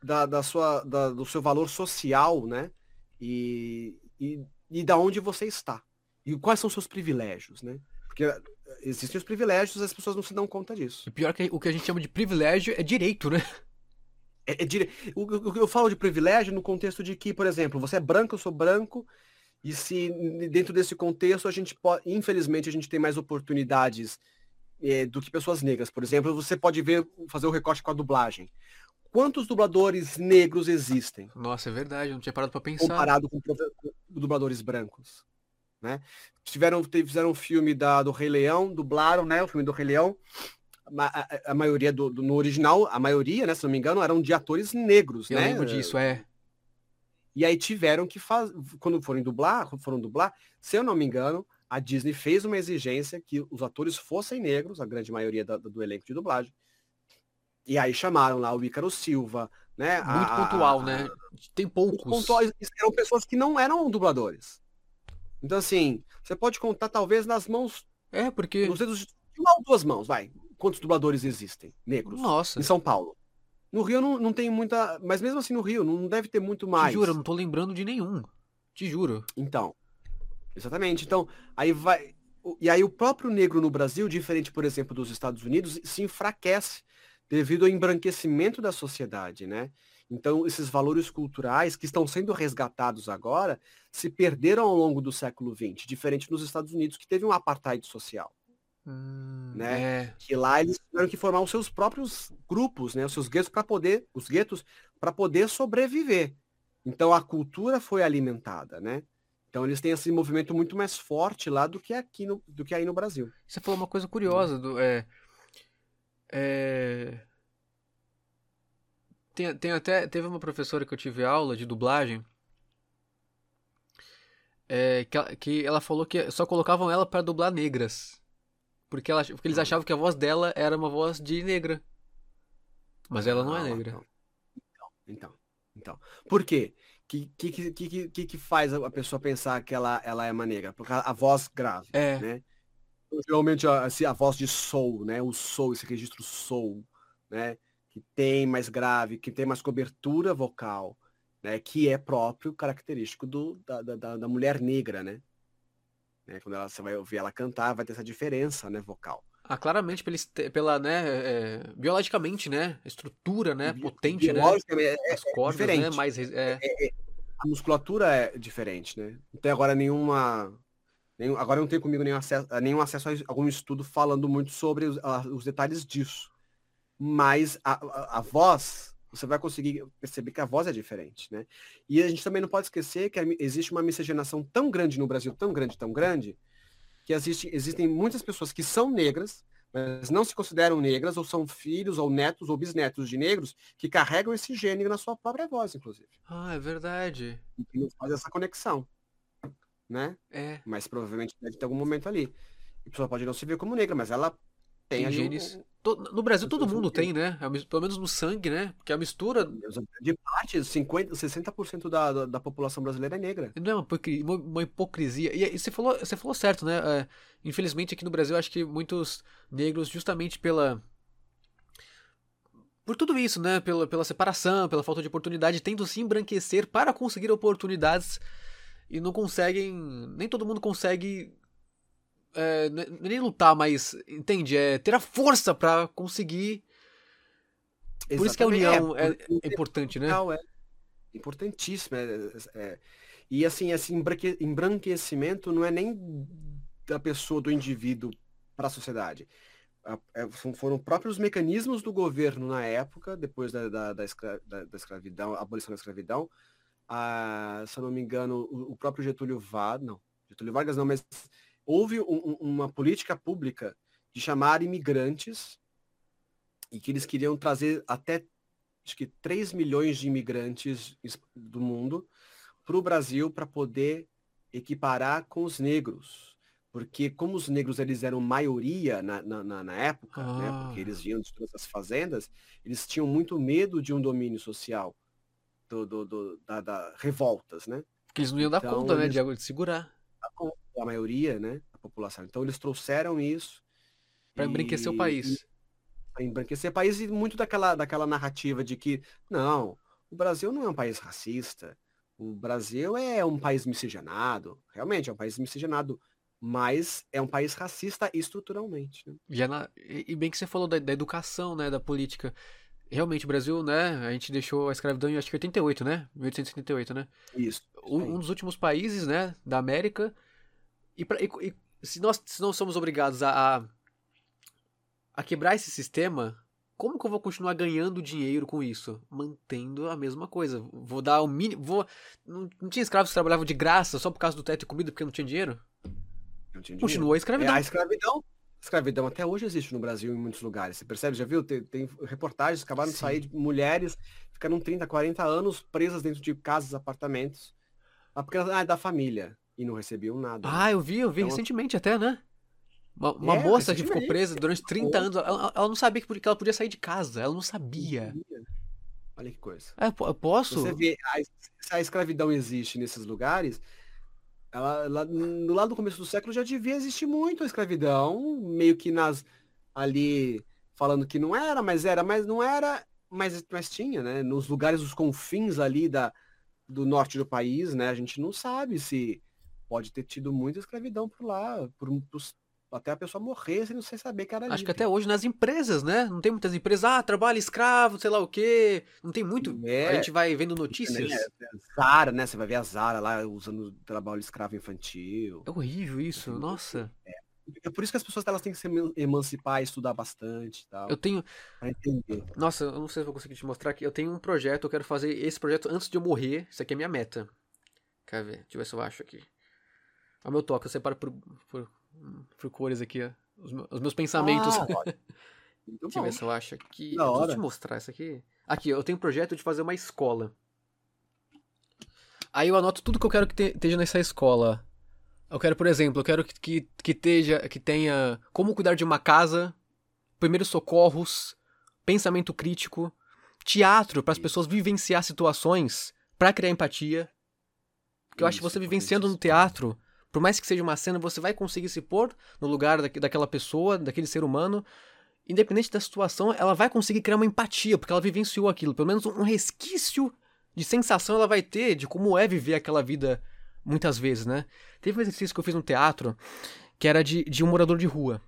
da, da sua, da, do seu valor social, né? E, e, e da onde você está. E quais são os seus privilégios, né? Porque existem os privilégios, as pessoas não se dão conta disso. E pior que o que a gente chama de privilégio é direito, né? É, é dire... o, o, eu falo de privilégio no contexto de que, por exemplo, você é branco, eu sou branco, e se dentro desse contexto a gente pode, infelizmente, a gente tem mais oportunidades é, do que pessoas negras. Por exemplo, você pode ver, fazer o recorte com a dublagem quantos dubladores negros existem? Nossa, é verdade, não tinha parado para pensar. Comparado com, dubladores brancos. Né? Tiveram, fizeram um filme da, do Rei Leão, dublaram né, o filme do Rei Leão. A, a, a maioria do, do, no original, a maioria, né, se não me engano, eram de atores negros, Eu né? lembro disso, é. E aí tiveram que fazer, quando foram dublar, quando foram dublar, se eu não me engano, a Disney fez uma exigência que os atores fossem negros, a grande maioria da, do elenco de dublagem, e aí chamaram lá o Ícaro Silva, né? Muito a, pontual, a, né? Tem poucos. Pontuais, eram pessoas que não eram dubladores. Então, assim, você pode contar talvez nas mãos. É, porque. Nos dedos de uma ou duas mãos, vai. Quantos dubladores existem? Negros. Nossa. Em São Paulo. No Rio não, não tem muita. Mas mesmo assim no Rio, não deve ter muito mais. Te juro, eu não tô lembrando de nenhum. Te juro. Então. Exatamente. Então, aí vai. e aí o próprio negro no Brasil, diferente, por exemplo, dos Estados Unidos, se enfraquece devido ao embranquecimento da sociedade, né? Então, esses valores culturais que estão sendo resgatados agora se perderam ao longo do século XX, diferente nos Estados Unidos, que teve um apartheid social. Hum, né? é. Que lá eles tiveram que formar os seus próprios grupos, né? Os seus guetos para poder, os guetos para poder sobreviver. Então a cultura foi alimentada, né? Então eles têm esse movimento muito mais forte lá do que aqui no, do que aí no Brasil. Você falou uma coisa curiosa do é, é, tem, tem até teve uma professora que eu tive aula de dublagem é, que, ela, que ela falou que só colocavam ela para dublar negras porque, ela, porque eles achavam que a voz dela era uma voz de negra mas ela não é negra Então, então, então. Por quê? Que que, que, que, que, faz a pessoa pensar que ela, ela é uma negra? Porque a, a voz grave, É. né? Geralmente a, assim, a voz de soul, né? O soul, esse registro soul, né? Que tem mais grave, que tem mais cobertura vocal, né? Que é próprio, característico do, da, da- da, da mulher negra, né? Né? Quando ela, você vai ouvir ela cantar, vai ter essa diferença, né? Vocal. ah claramente pela, pela né é, biologicamente né estrutura né Bi- potente né biologicamente, é- as cordas né diferente. mais res- é, a musculatura é diferente, né? Não tem agora nenhuma. nenhum- agora não tem comigo nenhum acesso, nenhum acesso a algum estudo falando muito sobre os, a- os detalhes disso. Mas a, a, a voz, você vai conseguir perceber que a voz é diferente, né? E a gente também não pode esquecer que existe uma miscigenação tão grande no Brasil, tão grande, tão grande, que existe, existem muitas pessoas que são negras, mas não se consideram negras, ou são filhos, ou netos, ou bisnetos de negros, que carregam esse gene na sua própria voz, inclusive ah é verdade e que não faz essa conexão, né? é Mas provavelmente deve ter algum momento ali. E a pessoa pode não se ver como negra, mas ela tem, genes. To- No Brasil todo mundo tem, né? É Pelo menos no sangue, né? Porque a mistura de parte, 50, 60% da, da, da população brasileira é negra. não é uma hipocri- uma- uma hipocrisia. E, e você falou, você falou certo, né? É, infelizmente aqui no Brasil acho que muitos negros, justamente pela por tudo isso, né? Pela, pela separação, pela falta de oportunidade, tentam se embranquecer para conseguir oportunidades e não conseguem. Nem todo mundo consegue. É, nem lutar, mas entende? É ter a força para conseguir. Por isso que a Exatamente. união é, porque- é importante, né? É importantíssimo. é- é- e assim, esse embranque- embranquecimento não é nem da pessoa, do indivíduo para a sociedade. A- é, foram próprios mecanismos do governo na época, depois da, da, da, escra- da- da escravidão, a abolição da escravidão. Ah, se eu não me engano, o, o próprio Getúlio Vargas, não, Getúlio Vargas não, mas houve um- um- uma política pública de chamar imigrantes e que eles queriam trazer até acho que 3 milhões de imigrantes es- do mundo para o Brasil para poder equiparar com os negros. Porque como os negros eles eram maioria na, na, na- época, né, Ah. porque eles vinham de todas as fazendas, eles tinham muito medo de um domínio social, do, do, do- da, da- revoltas, né? Porque eles não iam dar Então, conta, né? eles- De, de segurar. A maioria, né, da população. Então eles trouxeram isso Pra embranquecer o e- país. para embranquecer o país e muito daquela, daquela narrativa de que, não, o Brasil não é um país racista, o Brasil é um país miscigenado, realmente é um país miscigenado, mas é um país racista estruturalmente. né? Já na- e, e bem que você falou da, da educação, né? Da política. Realmente, o Brasil, né? A gente deixou a escravidão em acho que 88, né? 1878, né? Isso. Um, um dos últimos países, né? Da América. E, pra- e- e se, nós, se não somos obrigados a, a, a quebrar esse sistema, como que eu vou continuar ganhando dinheiro com isso? Mantendo a mesma coisa. Vou dar o mínimo. Vou, não, não tinha escravos que trabalhavam de graça só por causa do teto e comida porque não tinha dinheiro? Não tinha dinheiro. Continua a É, escravidão. a escravidão. A escravidão até hoje existe no Brasil em muitos lugares. Você percebe? Já viu? Tem, tem reportagens que acabaram de Sim. sair de mulheres ficaram 30, 40 anos presas dentro de casas, apartamentos. Ah, porque ah, é da família. E não recebiam nada. né? Ah, eu vi, eu vi Então- recentemente até, né? Uma, uma É, moça que ficou presa durante 30 anos. Ela, ela não sabia que ela podia sair de casa. Ela não sabia. Olha que coisa. Ah, eu po- eu posso? Você vê, a, se a escravidão existe nesses lugares, ela, lá no lado do começo do século já devia existir muito a escravidão, meio que nas ali falando que não era, mas era, mas não era, mas, mas tinha, né? Nos lugares, os confins ali da, do norte do país, né? A gente não sabe se pode ter tido muita escravidão por lá, por, por até a pessoa morrer sem você saber que era Acho livre. que até hoje nas empresas, né? Não tem muitas empresas, ah, trabalho escravo, sei lá o quê. Não tem muito. É. A gente vai vendo Né? notícias. Zara, né? Você vai ver a Zara lá usando trabalho escravo infantil. É horrível isso, nossa. É por isso que as pessoas elas têm que se eman- emancipar estudar bastante e tal, Eu tenho. pra entender. Nossa, eu não sei se vou conseguir te mostrar aqui. Eu tenho um projeto, eu quero fazer esse projeto antes de eu morrer. Isso aqui é minha meta. Quer ver? Deixa eu ver se eu acho aqui. O meu toque, eu separo por, por, por cores aqui, ó. Os, meus, os meus pensamentos. Ah, Deixa eu ver se eu acho aqui. Da Eu te mostrar isso aqui. Aqui, eu tenho um projeto de fazer uma escola. Aí eu anoto tudo que eu quero que te- esteja nessa escola. Eu quero, por exemplo, eu quero que, que, que, que tenha como cuidar de uma casa, primeiros socorros, pensamento crítico, teatro para as pessoas vivenciar situações para criar empatia. Porque eu acho que você vivenciando no teatro, por mais que seja uma cena, você vai conseguir se pôr no lugar daque- daquela pessoa, daquele ser humano. Independente da situação, ela vai conseguir criar uma empatia, porque ela vivenciou aquilo. Pelo menos um resquício de sensação ela vai ter de como é viver aquela vida muitas vezes, né? Teve um exercício que eu fiz no teatro que era de, de um morador de rua.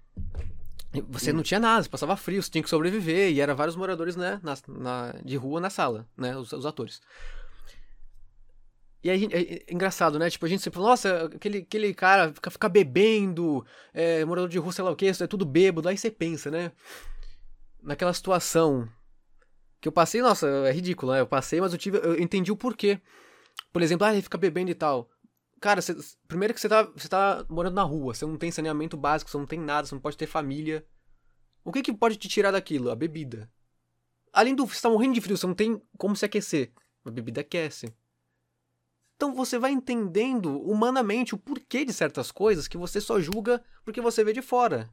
Você não tinha nada, você passava frio, você tinha que sobreviver, e era vários moradores, né, na, na- de rua na sala, né, os, os atores. E aí, é, é engraçado, né? Tipo, a gente sempre fala, nossa, aquele, aquele cara fica, fica bebendo, é, morador de rua, sei lá o que, isso é tudo bêbado. Aí você pensa, né? Naquela situação que eu passei, nossa, é ridículo, né? Eu passei, mas eu tive, eu entendi o porquê. Por exemplo, ah, ele fica bebendo e tal. Cara, você- primeiro que você tá, você tá morando na rua, você não tem saneamento básico, você não tem nada, você não pode ter família. O que que pode te tirar daquilo? A bebida. Além do, você tá morrendo de frio, você não tem como se aquecer. A bebida aquece. Então você vai entendendo humanamente o porquê de certas coisas que você só julga porque você vê de fora.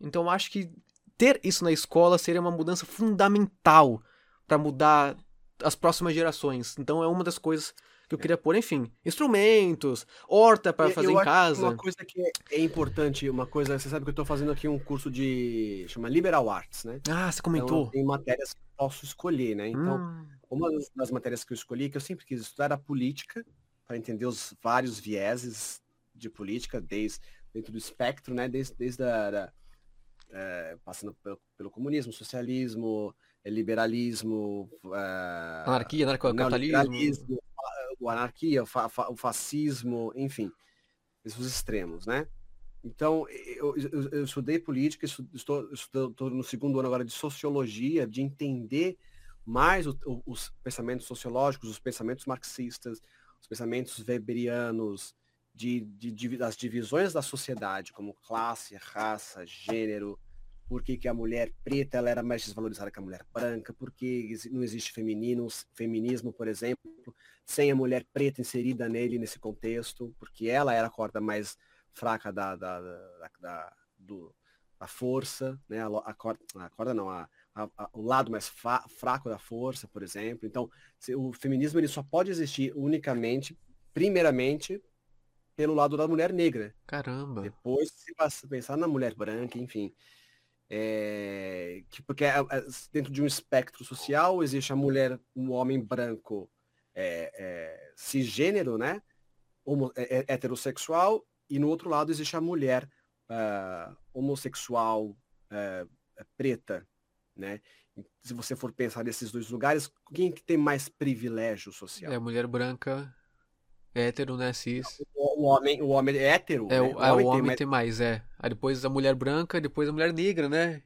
Então eu acho que ter isso na escola seria uma mudança fundamental para mudar as próximas gerações. Então é uma das coisas que eu queria pôr, enfim, instrumentos, horta para fazer eu em acho que casa. Uma coisa que é- é importante, uma coisa, você sabe que eu tô fazendo aqui um curso de, chama Liberal Arts, né? Ah, você Então, comentou. tem matérias posso escolher, né? Então, Hum, uma das- matérias que eu escolhi, que eu sempre quis estudar, era política, para entender os vários vieses de política, desde dentro do espectro, né? Desde, desde a, da- eh, passando pelo, pelo comunismo, socialismo, eh, liberalismo, eh, anarquia, anarcocapitalismo. o anarquia, o, fa- o fascismo, enfim, esses extremos, né? Então, eu, eu- eu estudei política, estou, estou, estou no segundo ano agora de sociologia, de entender mais o- o- os pensamentos sociológicos, os pensamentos marxistas, os pensamentos weberianos, de, de, divi- das divisões da sociedade, como classe, raça, gênero, por que, que a mulher preta ela era mais desvalorizada que a mulher branca, por que não existe feminino, feminismo, por exemplo, sem a mulher preta inserida nele, nesse contexto, porque ela era a corda mais fraca da, da, da, da- do- da força, né? A, a corda, a corda não, a, a- a- o lado mais fa- fraco da força, por exemplo. Então, se- o feminismo ele só pode existir unicamente, primeiramente, pelo lado da mulher negra. Caramba. Depois, se pensar na mulher branca, enfim. É, que- porque é- é, dentro de um espectro social existe a mulher, um homem branco é, é, cisgênero, né? Homo, é- é heterossexual, e no outro lado existe a mulher ah, homossexual ah, preta, né? Se você for pensar nesses dois lugares, quem que tem mais privilégio social? É mulher branca, hétero, né, cis. O, o homem, o homem é hétero, É, né? o, é, o homem mais- tem mais, é. Aí depois a mulher branca, depois a mulher negra, né?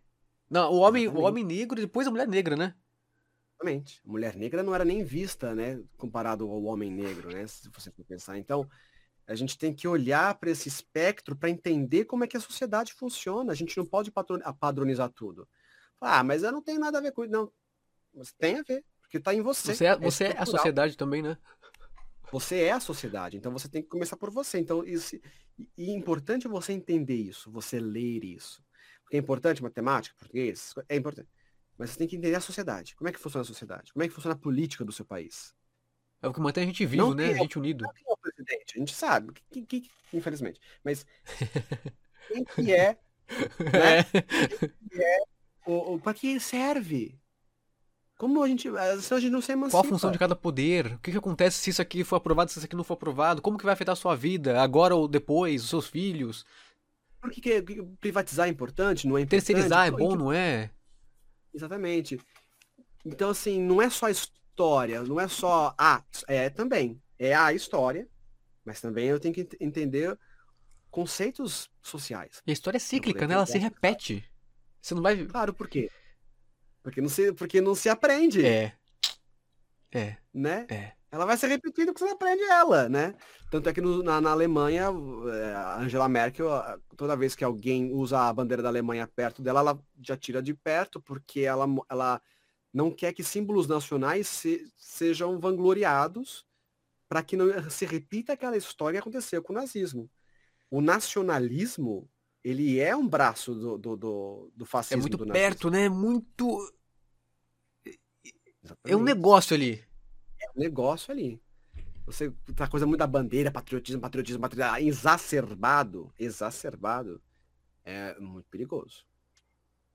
Não, o homem, o homem negro, depois a mulher negra, né? Exatamente. A mulher negra não era nem vista, né, comparado ao homem negro, né, se você for pensar. Então, a gente tem que olhar para esse espectro para entender como é que a sociedade funciona. A gente não pode padronizar tudo. Ah, mas eu não tenho nada a ver com isso. Não, mas tem a ver, porque está em você. Você é, você é a sociedade também, né? Você é a sociedade, então você tem que começar por você. Então, isso, e, é importante você entender isso, você ler isso. Porque é importante matemática, português, é importante. Mas você tem que entender a sociedade. Como é que funciona a sociedade? Como é que funciona a política do seu país? É o que mantém a gente vivo, Não né? tem A gente unido. Quem é A gente sabe, que, que- que- infelizmente. Mas quem que é, né? É. o, o, para que serve? Como a gente. Senão a gente não se emancipa. Qual a função de cada poder? O que, que acontece se isso aqui for aprovado, se isso aqui não for aprovado? Como que vai afetar a sua vida, agora ou depois, os seus filhos? Por que, que- que privatizar é importante? Não é importante? Terceirizar é Pô, bom, que- não é? Exatamente. Então, assim, não é só história, não é só. Ah, é também. É a história, mas também eu tenho que ent- entender conceitos sociais. E a história é cíclica, né? Ela se pensar. repete. Você não vai. Claro, por quê? Porque não se, porque não se aprende, É. É, né? é. Ela vai se repetindo porque você aprende ela, né? Tanto é que no- na, na Alemanha, é, a Angela Merkel, toda vez que alguém usa a bandeira da Alemanha perto dela, ela já tira de perto, porque ela, ela não quer que símbolos nacionais se- sejam vangloriados para que não se repita aquela história que aconteceu com o nazismo. O nacionalismo, ele é um braço do, do, do, do É fascismo. muito do perto, nazismo. né? Muito. É um Exatamente. negócio ali. um negócio ali. Você tá coisa muito da bandeira, patriotismo, patriotismo, patriotismo, ah, exacerbado, exacerbado, é muito perigoso.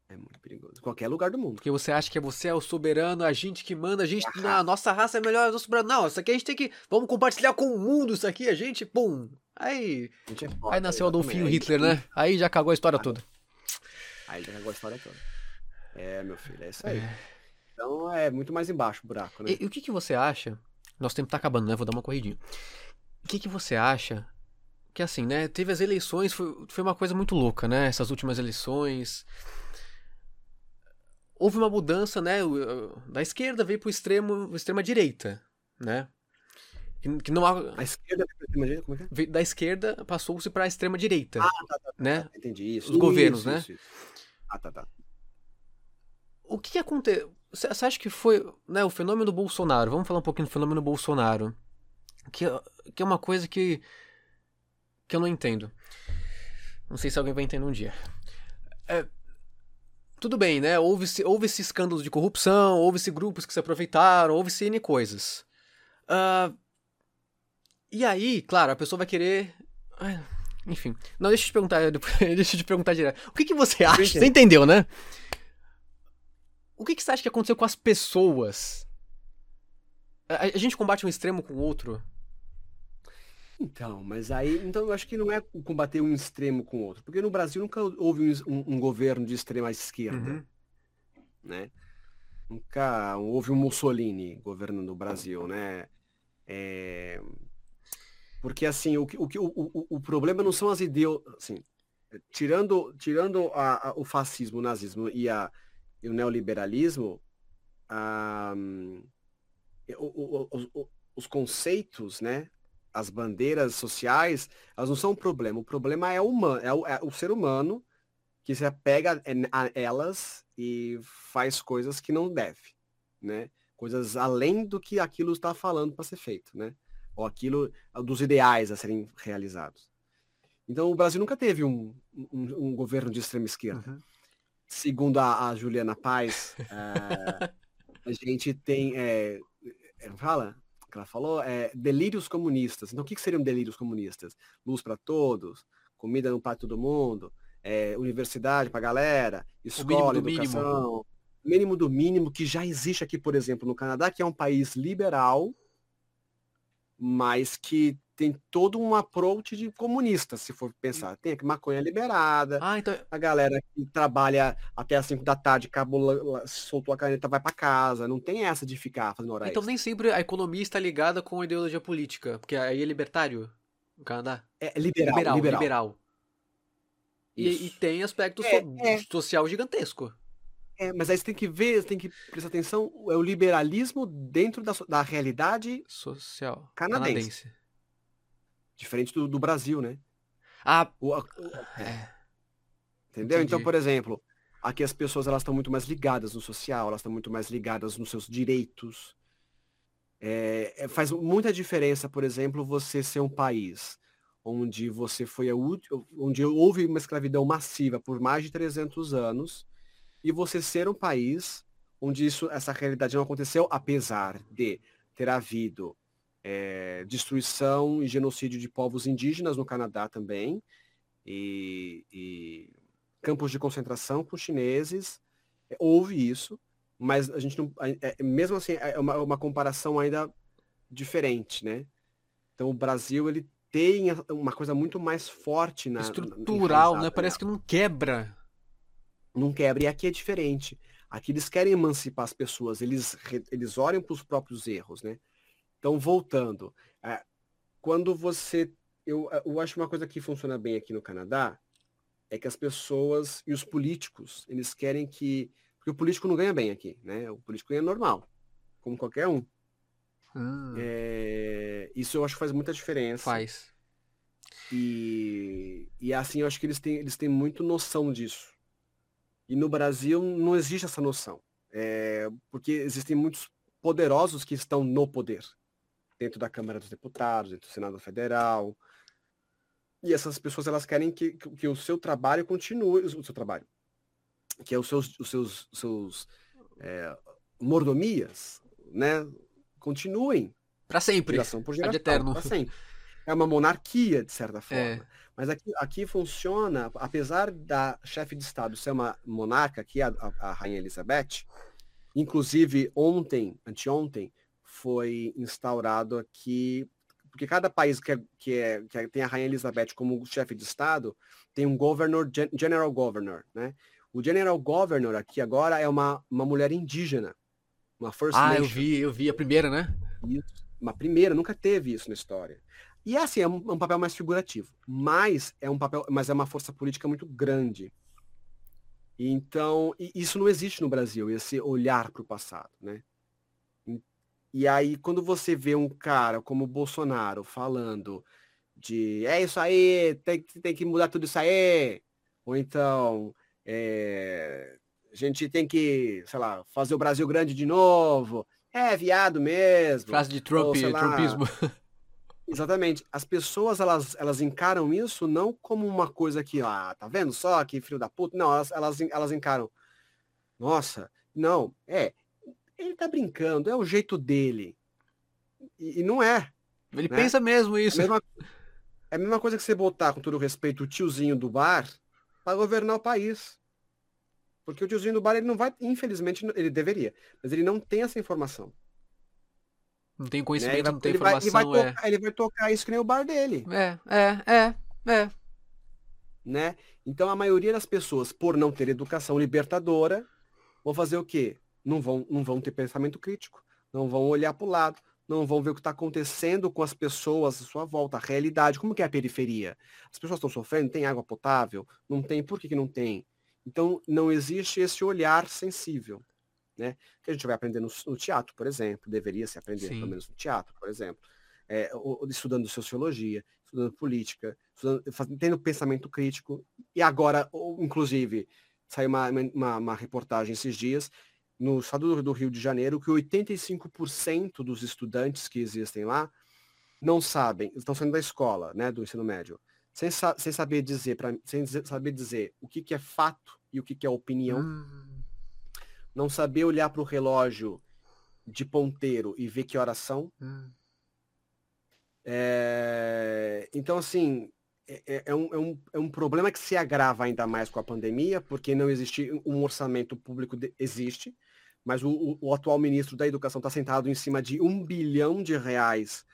É muito perigoso. Qualquer lugar do mundo. Porque você acha que você é o soberano, a gente que manda, a gente. A nossa raça é melhor, sou soberano. Não, isso aqui a gente tem que. Vamos compartilhar com o mundo isso aqui, a gente. Pum. Aí. Gente é foda, Aí nasceu o Adolfinho. Hitler, né? Aí já cagou a história toda. Aí já cagou a história toda. É, meu filho, é isso aí. É. Então é muito mais embaixo o buraco, né? E, e o que, que você acha? Nosso tempo tá acabando, né? Vou dar uma corridinha. O que, que você acha? Que assim, né? Teve as eleições, foi, foi uma coisa muito louca, né? Essas últimas eleições. Houve uma mudança, né? o- Da esquerda veio pro extremo, extrema direita, né? Que, não há, A esquerda, é é? da esquerda passou-se pra extrema direita, né? Entendi isso. Os governos, Isso, né? isso, isso. Ah, tá, tá. O que, que aconteceu? Você acha que foi né, o fenômeno Bolsonaro? Vamos falar um pouquinho do fenômeno Bolsonaro. Que, que é uma coisa que, que eu não entendo. Não sei se alguém vai entender um dia. É, tudo bem, né? Houve-se houve -se escândalos de corrupção, houve-se grupos que se aproveitaram, houve-se N coisas. Ah, e aí, claro, a pessoa vai querer. Enfim. Não, deixa eu te perguntar. Deixa eu te perguntar direto. O que, que você acha? Você entendeu, né? O que, que você acha que aconteceu com as pessoas? A, a gente combate um extremo com o outro? Então, mas aí, então eu acho que não é combater um extremo com o outro, porque no Brasil nunca houve um, um- governo de extrema esquerda, Uhum. né? Nunca houve um Mussolini governando o Brasil, né? É, Porque assim, o, o, o, o, problema não são as ideias, assim, tirando, tirando a- a- o fascismo, o nazismo e, a, e o neoliberalismo, ah, o- o- os conceitos, né? As bandeiras sociais, elas não são um problema. O problema é o, humano, é o, é o ser humano que se apega a elas e faz coisas que não deve, né? Coisas além do que aquilo está falando para ser feito, né? Ou aquilo dos ideais a serem realizados. Então o Brasil nunca teve um, um- um governo de extrema esquerda. Uhum. Segundo a, a Juliana Paz, eh, a gente tem, é, fala, que ela falou, é delírios comunistas. Então o que, que seriam delírios comunistas? Luz para todos, comida no prato todo mundo, é, universidade para galera, escola, mínimo. educação, mínimo do mínimo que já existe aqui, por exemplo, no Canadá, que é um país liberal, mas que tem todo um approach de comunista, se for pensar. Tem aqui maconha liberada, Ah, então. a galera que trabalha até as 5 da tarde, acabou, soltou a caneta, vai para casa. Não tem essa de ficar fazendo hora Então nem sempre a economia está ligada com a ideologia política. Porque aí é libertário no Canadá. É liberal, liberal. liberal. liberal. E, e tem aspecto É, so- é. social gigantesco. É, mas aí você tem que ver, você tem que prestar atenção, é o liberalismo dentro da, da realidade Social. Canadense. Diferente do, do Brasil, né? Ah, O- a- é. entendeu? Então, Entendi. por exemplo, aqui as pessoas elas estão muito mais ligadas no social, elas estão muito mais ligadas nos seus direitos. É, é, faz muita diferença, por exemplo, você ser um país onde você foi a última, onde houve uma escravidão massiva por mais de 300 anos, e você ser um país onde isso, essa realidade não aconteceu, apesar de ter havido é, destruição e genocídio de povos indígenas no Canadá também, e, e campos de concentração com chineses, é, houve isso, mas a gente não. É, mesmo assim, é uma, uma comparação ainda diferente, né? Então o Brasil ele tem uma coisa muito mais forte na estrutural, né? Parece que não quebra. Não quebra e aqui é diferente. Aqui eles querem emancipar as pessoas, eles eles olham para os próprios erros, né? Então voltando, é, quando você eu, eu acho uma coisa que funciona bem aqui no Canadá é que as pessoas e os políticos eles querem que porque o político não ganha bem aqui, né? O político ganha normal, como qualquer um. Hum. É, isso eu acho que faz muita diferença. Faz. E, e assim, eu acho que eles têm, eles têm muito noção disso. E no Brasil não existe essa noção. É, porque existem muitos poderosos que estão no poder. Dentro da Câmara dos Deputados, dentro do Senado Federal. E essas pessoas elas querem que, que o seu trabalho continue, o seu trabalho. Que é os seus, os seus, seus é, mordomias, né? continuem. Para sempre. Geração por geração. eterno. Para sempre. É uma monarquia, de certa forma. É. Mas aqui, aqui funciona, apesar da chefe de Estado ser uma monarca, que é a, a Rainha Elizabeth, inclusive ontem, anteontem, foi instaurado aqui, porque cada país que, é, que, é, que tem a Rainha Elizabeth como chefe de Estado, tem um governor, general governor, né? O general governor aqui agora é uma, uma mulher indígena. Uma First ah, Nation. eu vi, eu vi a primeira, né? Isso. Uma primeira, nunca teve isso na história. E é assim, é um, é um, papel mais figurativo, mas é um papel, mas é uma força política muito grande. Então, isso não existe no Brasil, esse olhar para o passado, né? E, aí, quando você vê um cara como o Bolsonaro falando de é isso aí, tem, tem que mudar tudo isso aí, ou então é, a gente tem que, sei lá, fazer o Brasil grande de novo. É, viado mesmo. Frase de Trump, ou, Trumpismo. Exatamente. As pessoas, elas, elas encaram isso não como uma coisa que, ah, tá vendo só, que filho da puta. Não, elas, elas, elas encaram. Nossa, não, é, ele tá brincando, é o jeito dele. E, e não é. Ele né? pensa mesmo isso. É a, mesma, é a mesma coisa que você botar, com todo respeito, o tiozinho do bar para governar o país. Porque o tiozinho do bar, ele não vai, infelizmente, ele deveria, mas ele não tem essa informação. Não tem conhecimento, né? não tem ele informação. Vai, ele, vai é. tocar, ele vai tocar isso que nem o bar dele. É, é, é, é. Né? Então a maioria das pessoas, por não ter educação libertadora, vão fazer o quê? Não vão, não vão ter pensamento crítico, não vão olhar para o lado, não vão ver o que está acontecendo com as pessoas à sua volta, a realidade, como que é a periferia. As pessoas estão sofrendo, tem água potável? Não tem, por que, que não tem? Então, não existe esse olhar sensível, né? Que a gente vai aprender no, no teatro, por exemplo, deveria se aprender Sim. pelo menos no teatro, por exemplo, é, estudando sociologia, estudando política, estudando, fazendo, tendo pensamento crítico. E agora, inclusive, saiu uma, uma, uma reportagem esses dias no estado do Rio de Janeiro que 85% dos estudantes que existem lá não sabem, estão saindo da escola, né, do ensino médio, sem, sa sem saber dizer para sem saber dizer o que, que é fato e o que, que é opinião. Hum. Não saber olhar para o relógio de ponteiro e ver que horas são. Hum. É... Então, assim, é, é, é, um, é, um, é um problema que se agrava ainda mais com a pandemia, porque não existe um orçamento público, de... existe, mas o, o, atual ministro da Educação está sentado em cima de um bilhão de reais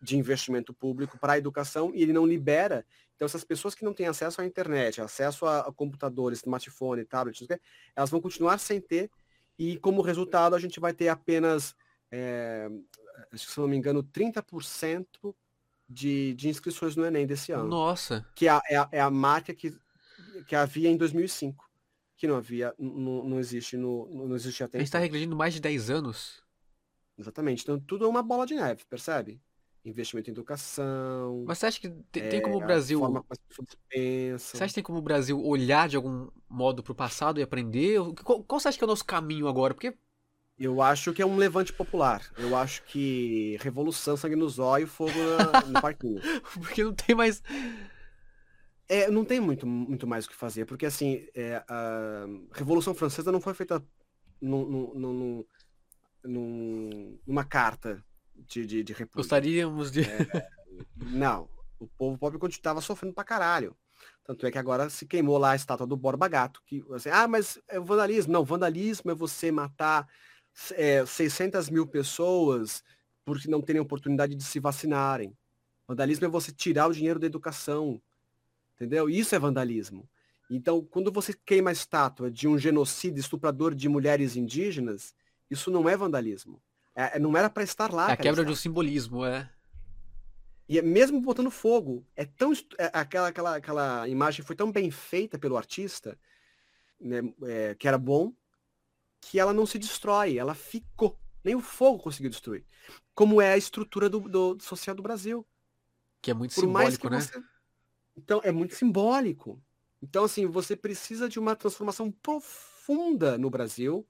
de investimento público para a educação e ele não libera. Então, essas pessoas que não têm acesso à internet, acesso a, a computadores, smartphone, tablet, elas vão continuar sem ter e, como resultado, a gente vai ter apenas, é, se não me engano, 30% de, de inscrições no Enem desse ano. Nossa! Que é, é, é a marca que, que havia em 2005, que não havia, não, não existe no, não existe até. A gente está regredindo mais de 10 anos. Exatamente. Então, tudo é uma bola de neve, percebe? investimento em educação. Mas você acha que tem, é, tem como o Brasil. Forma como as pessoas pensam. Você acha que tem como o Brasil olhar de algum modo para o passado e aprender? Qual, qual você acha que é o nosso caminho agora? Porque. Eu acho que é um levante popular. Eu acho que revolução, sangue nos olhos, fogo na, no parquinho. porque não tem mais. É, não tem muito, muito mais o que fazer, porque assim, é, a Revolução Francesa não foi feita num, num, num, numa carta de, de, de Gostaríamos de. É, não. O povo pobre estava sofrendo pra caralho. Tanto é que agora se queimou lá a estátua do Borba Gato. Que, assim, ah, mas é vandalismo. Não, vandalismo é você matar é, 600 mil pessoas porque não terem oportunidade de se vacinarem. Vandalismo é você tirar o dinheiro da educação. Entendeu? Isso é vandalismo. Então, quando você queima a estátua de um genocida estuprador de mulheres indígenas, isso não é vandalismo. É, não era para estar lá. É a quebra de um simbolismo, é. E é mesmo botando fogo, é tão é, aquela, aquela, aquela imagem foi tão bem feita pelo artista, né, é, que era bom, que ela não se destrói, ela ficou. Nem o fogo conseguiu destruir. Como é a estrutura do, do social do Brasil. Que é muito Por simbólico, né? Você... Então, é muito simbólico. Então, assim, você precisa de uma transformação profunda no Brasil,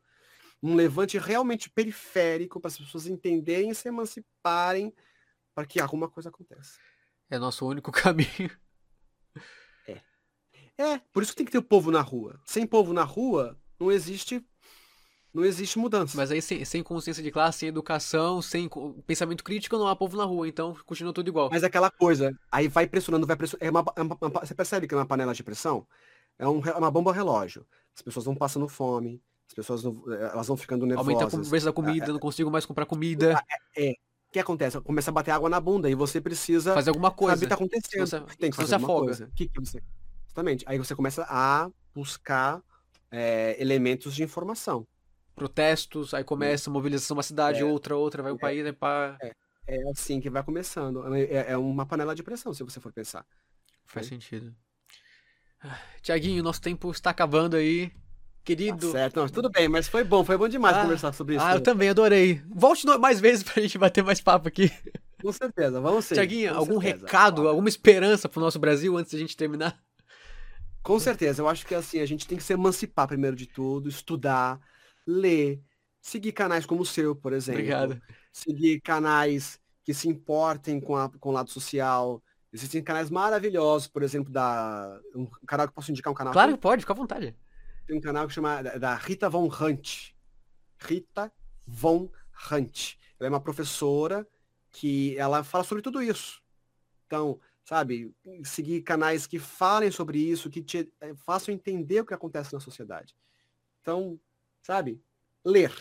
um levante realmente periférico para as pessoas entenderem e se emanciparem para que alguma coisa aconteça. É nosso único caminho. É. É, por isso que tem que ter o povo na rua. Sem povo na rua, não existe não existe mudança. Mas aí sem, sem consciência de classe, sem educação, sem pensamento crítico, não há povo na rua, então continua tudo igual. Mas é aquela coisa, aí vai pressionando, vai pressionando. É uma, é uma, uma, você percebe que é uma panela de pressão é, um, é uma bomba relógio. As pessoas vão passando fome, as pessoas não, elas vão ficando nervosas. Aumenta o preço da comida, é, é, não consigo mais comprar comida. É, é. O que acontece? Começa a bater água na bunda e você precisa fazer alguma coisa. Sabe o que tá acontecendo. Você, Tem que fazer alguma coisa. Que que você... Exatamente. Aí você começa a buscar é, elementos de informação protestos, aí começa mobilização uma cidade, é, outra, outra, vai um é, país, é, pá. É, é assim que vai começando. É, é uma panela de pressão, se você for pensar. Faz sentido. Tiaguinho, nosso tempo está acabando aí. Querido. Tá certo, não, tudo bem, mas foi bom, foi bom demais ah, conversar sobre isso. Ah, eu também adorei. Volte mais vezes pra gente bater mais papo aqui. Com certeza, vamos sim. Tiaguinho, algum certeza. recado, alguma esperança pro nosso Brasil antes de a gente terminar? Com certeza, eu acho que assim, a gente tem que se emancipar primeiro de tudo, estudar, ler, seguir canais como o seu, por exemplo. Obrigado. Seguir canais que se importem com, a, com o lado social. Existem canais maravilhosos, por exemplo, da. Um canal que posso indicar um canal? Claro, aqui? pode, fica à vontade. Tem um canal que chama da Rita Von Hunt. Rita Von Hunt. Ela é uma professora que ela fala sobre tudo isso. Então, sabe, seguir canais que falem sobre isso, que te eh, façam entender o que acontece na sociedade. Então, sabe? Ler,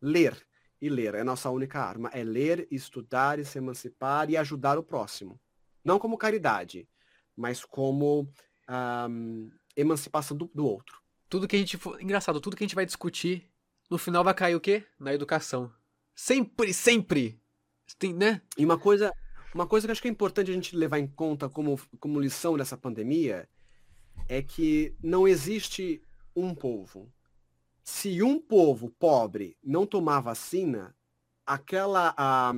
ler e ler. É a nossa única arma. É ler, estudar e se emancipar e ajudar o próximo. Não como caridade, mas como um, emancipação do, do, outro. Tudo que a gente for... Engraçado, tudo que a gente vai discutir, no final vai cair o quê? Na educação. Sempre, sempre! Tem, né? E uma coisa, uma coisa que eu acho que é importante a gente levar em conta como, como lição dessa pandemia é que não existe um povo se um povo pobre não tomar vacina, aquela a,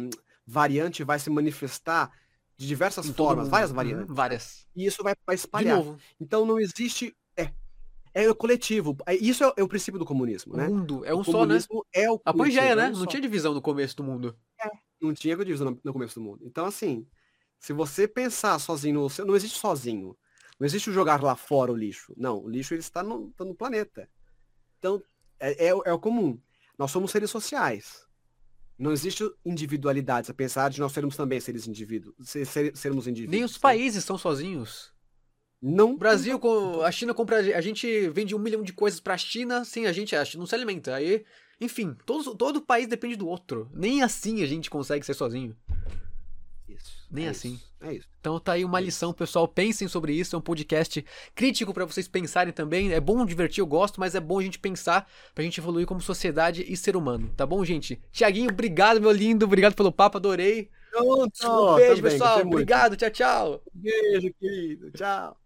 variante vai se manifestar de diversas formas, várias uhum, variantes. Várias. E isso vai, vai espalhar. Então não existe. É. É o coletivo. É, isso é, é o princípio do comunismo, o né? mundo. É um o só, né? É o a Pangeia, é né? não tinha divisão no começo do mundo. É, não tinha divisão no, no começo do mundo. Então, assim, se você pensar sozinho, não existe sozinho. Não existe jogar lá fora o lixo. Não, o lixo ele está no, está no planeta. Então, é, é, é o comum. Nós somos seres sociais. Não existe individualidade, apesar de nós sermos também seres indivíduos, ser, ser, sermos indivíduos. Nem os países estão sozinhos. Não. O Brasil, a China compra, a gente vende um milhão de coisas para a China, sem a gente, a China não se alimenta. Aí, enfim, todo, todo país depende do outro. Nem assim a gente consegue ser sozinho. Isso. Nem é assim. Isso, é isso. Então tá aí uma é lição, pessoal. Pensem sobre isso. É um podcast crítico para vocês pensarem também. É bom divertir, eu gosto, mas é bom a gente pensar pra gente evoluir como sociedade e ser humano. Tá bom, gente? Tiaguinho, obrigado, meu lindo. Obrigado pelo papo, adorei. Pronto, um beijo, também, pessoal. Obrigado, tchau, tchau. Beijo, querido. Tchau.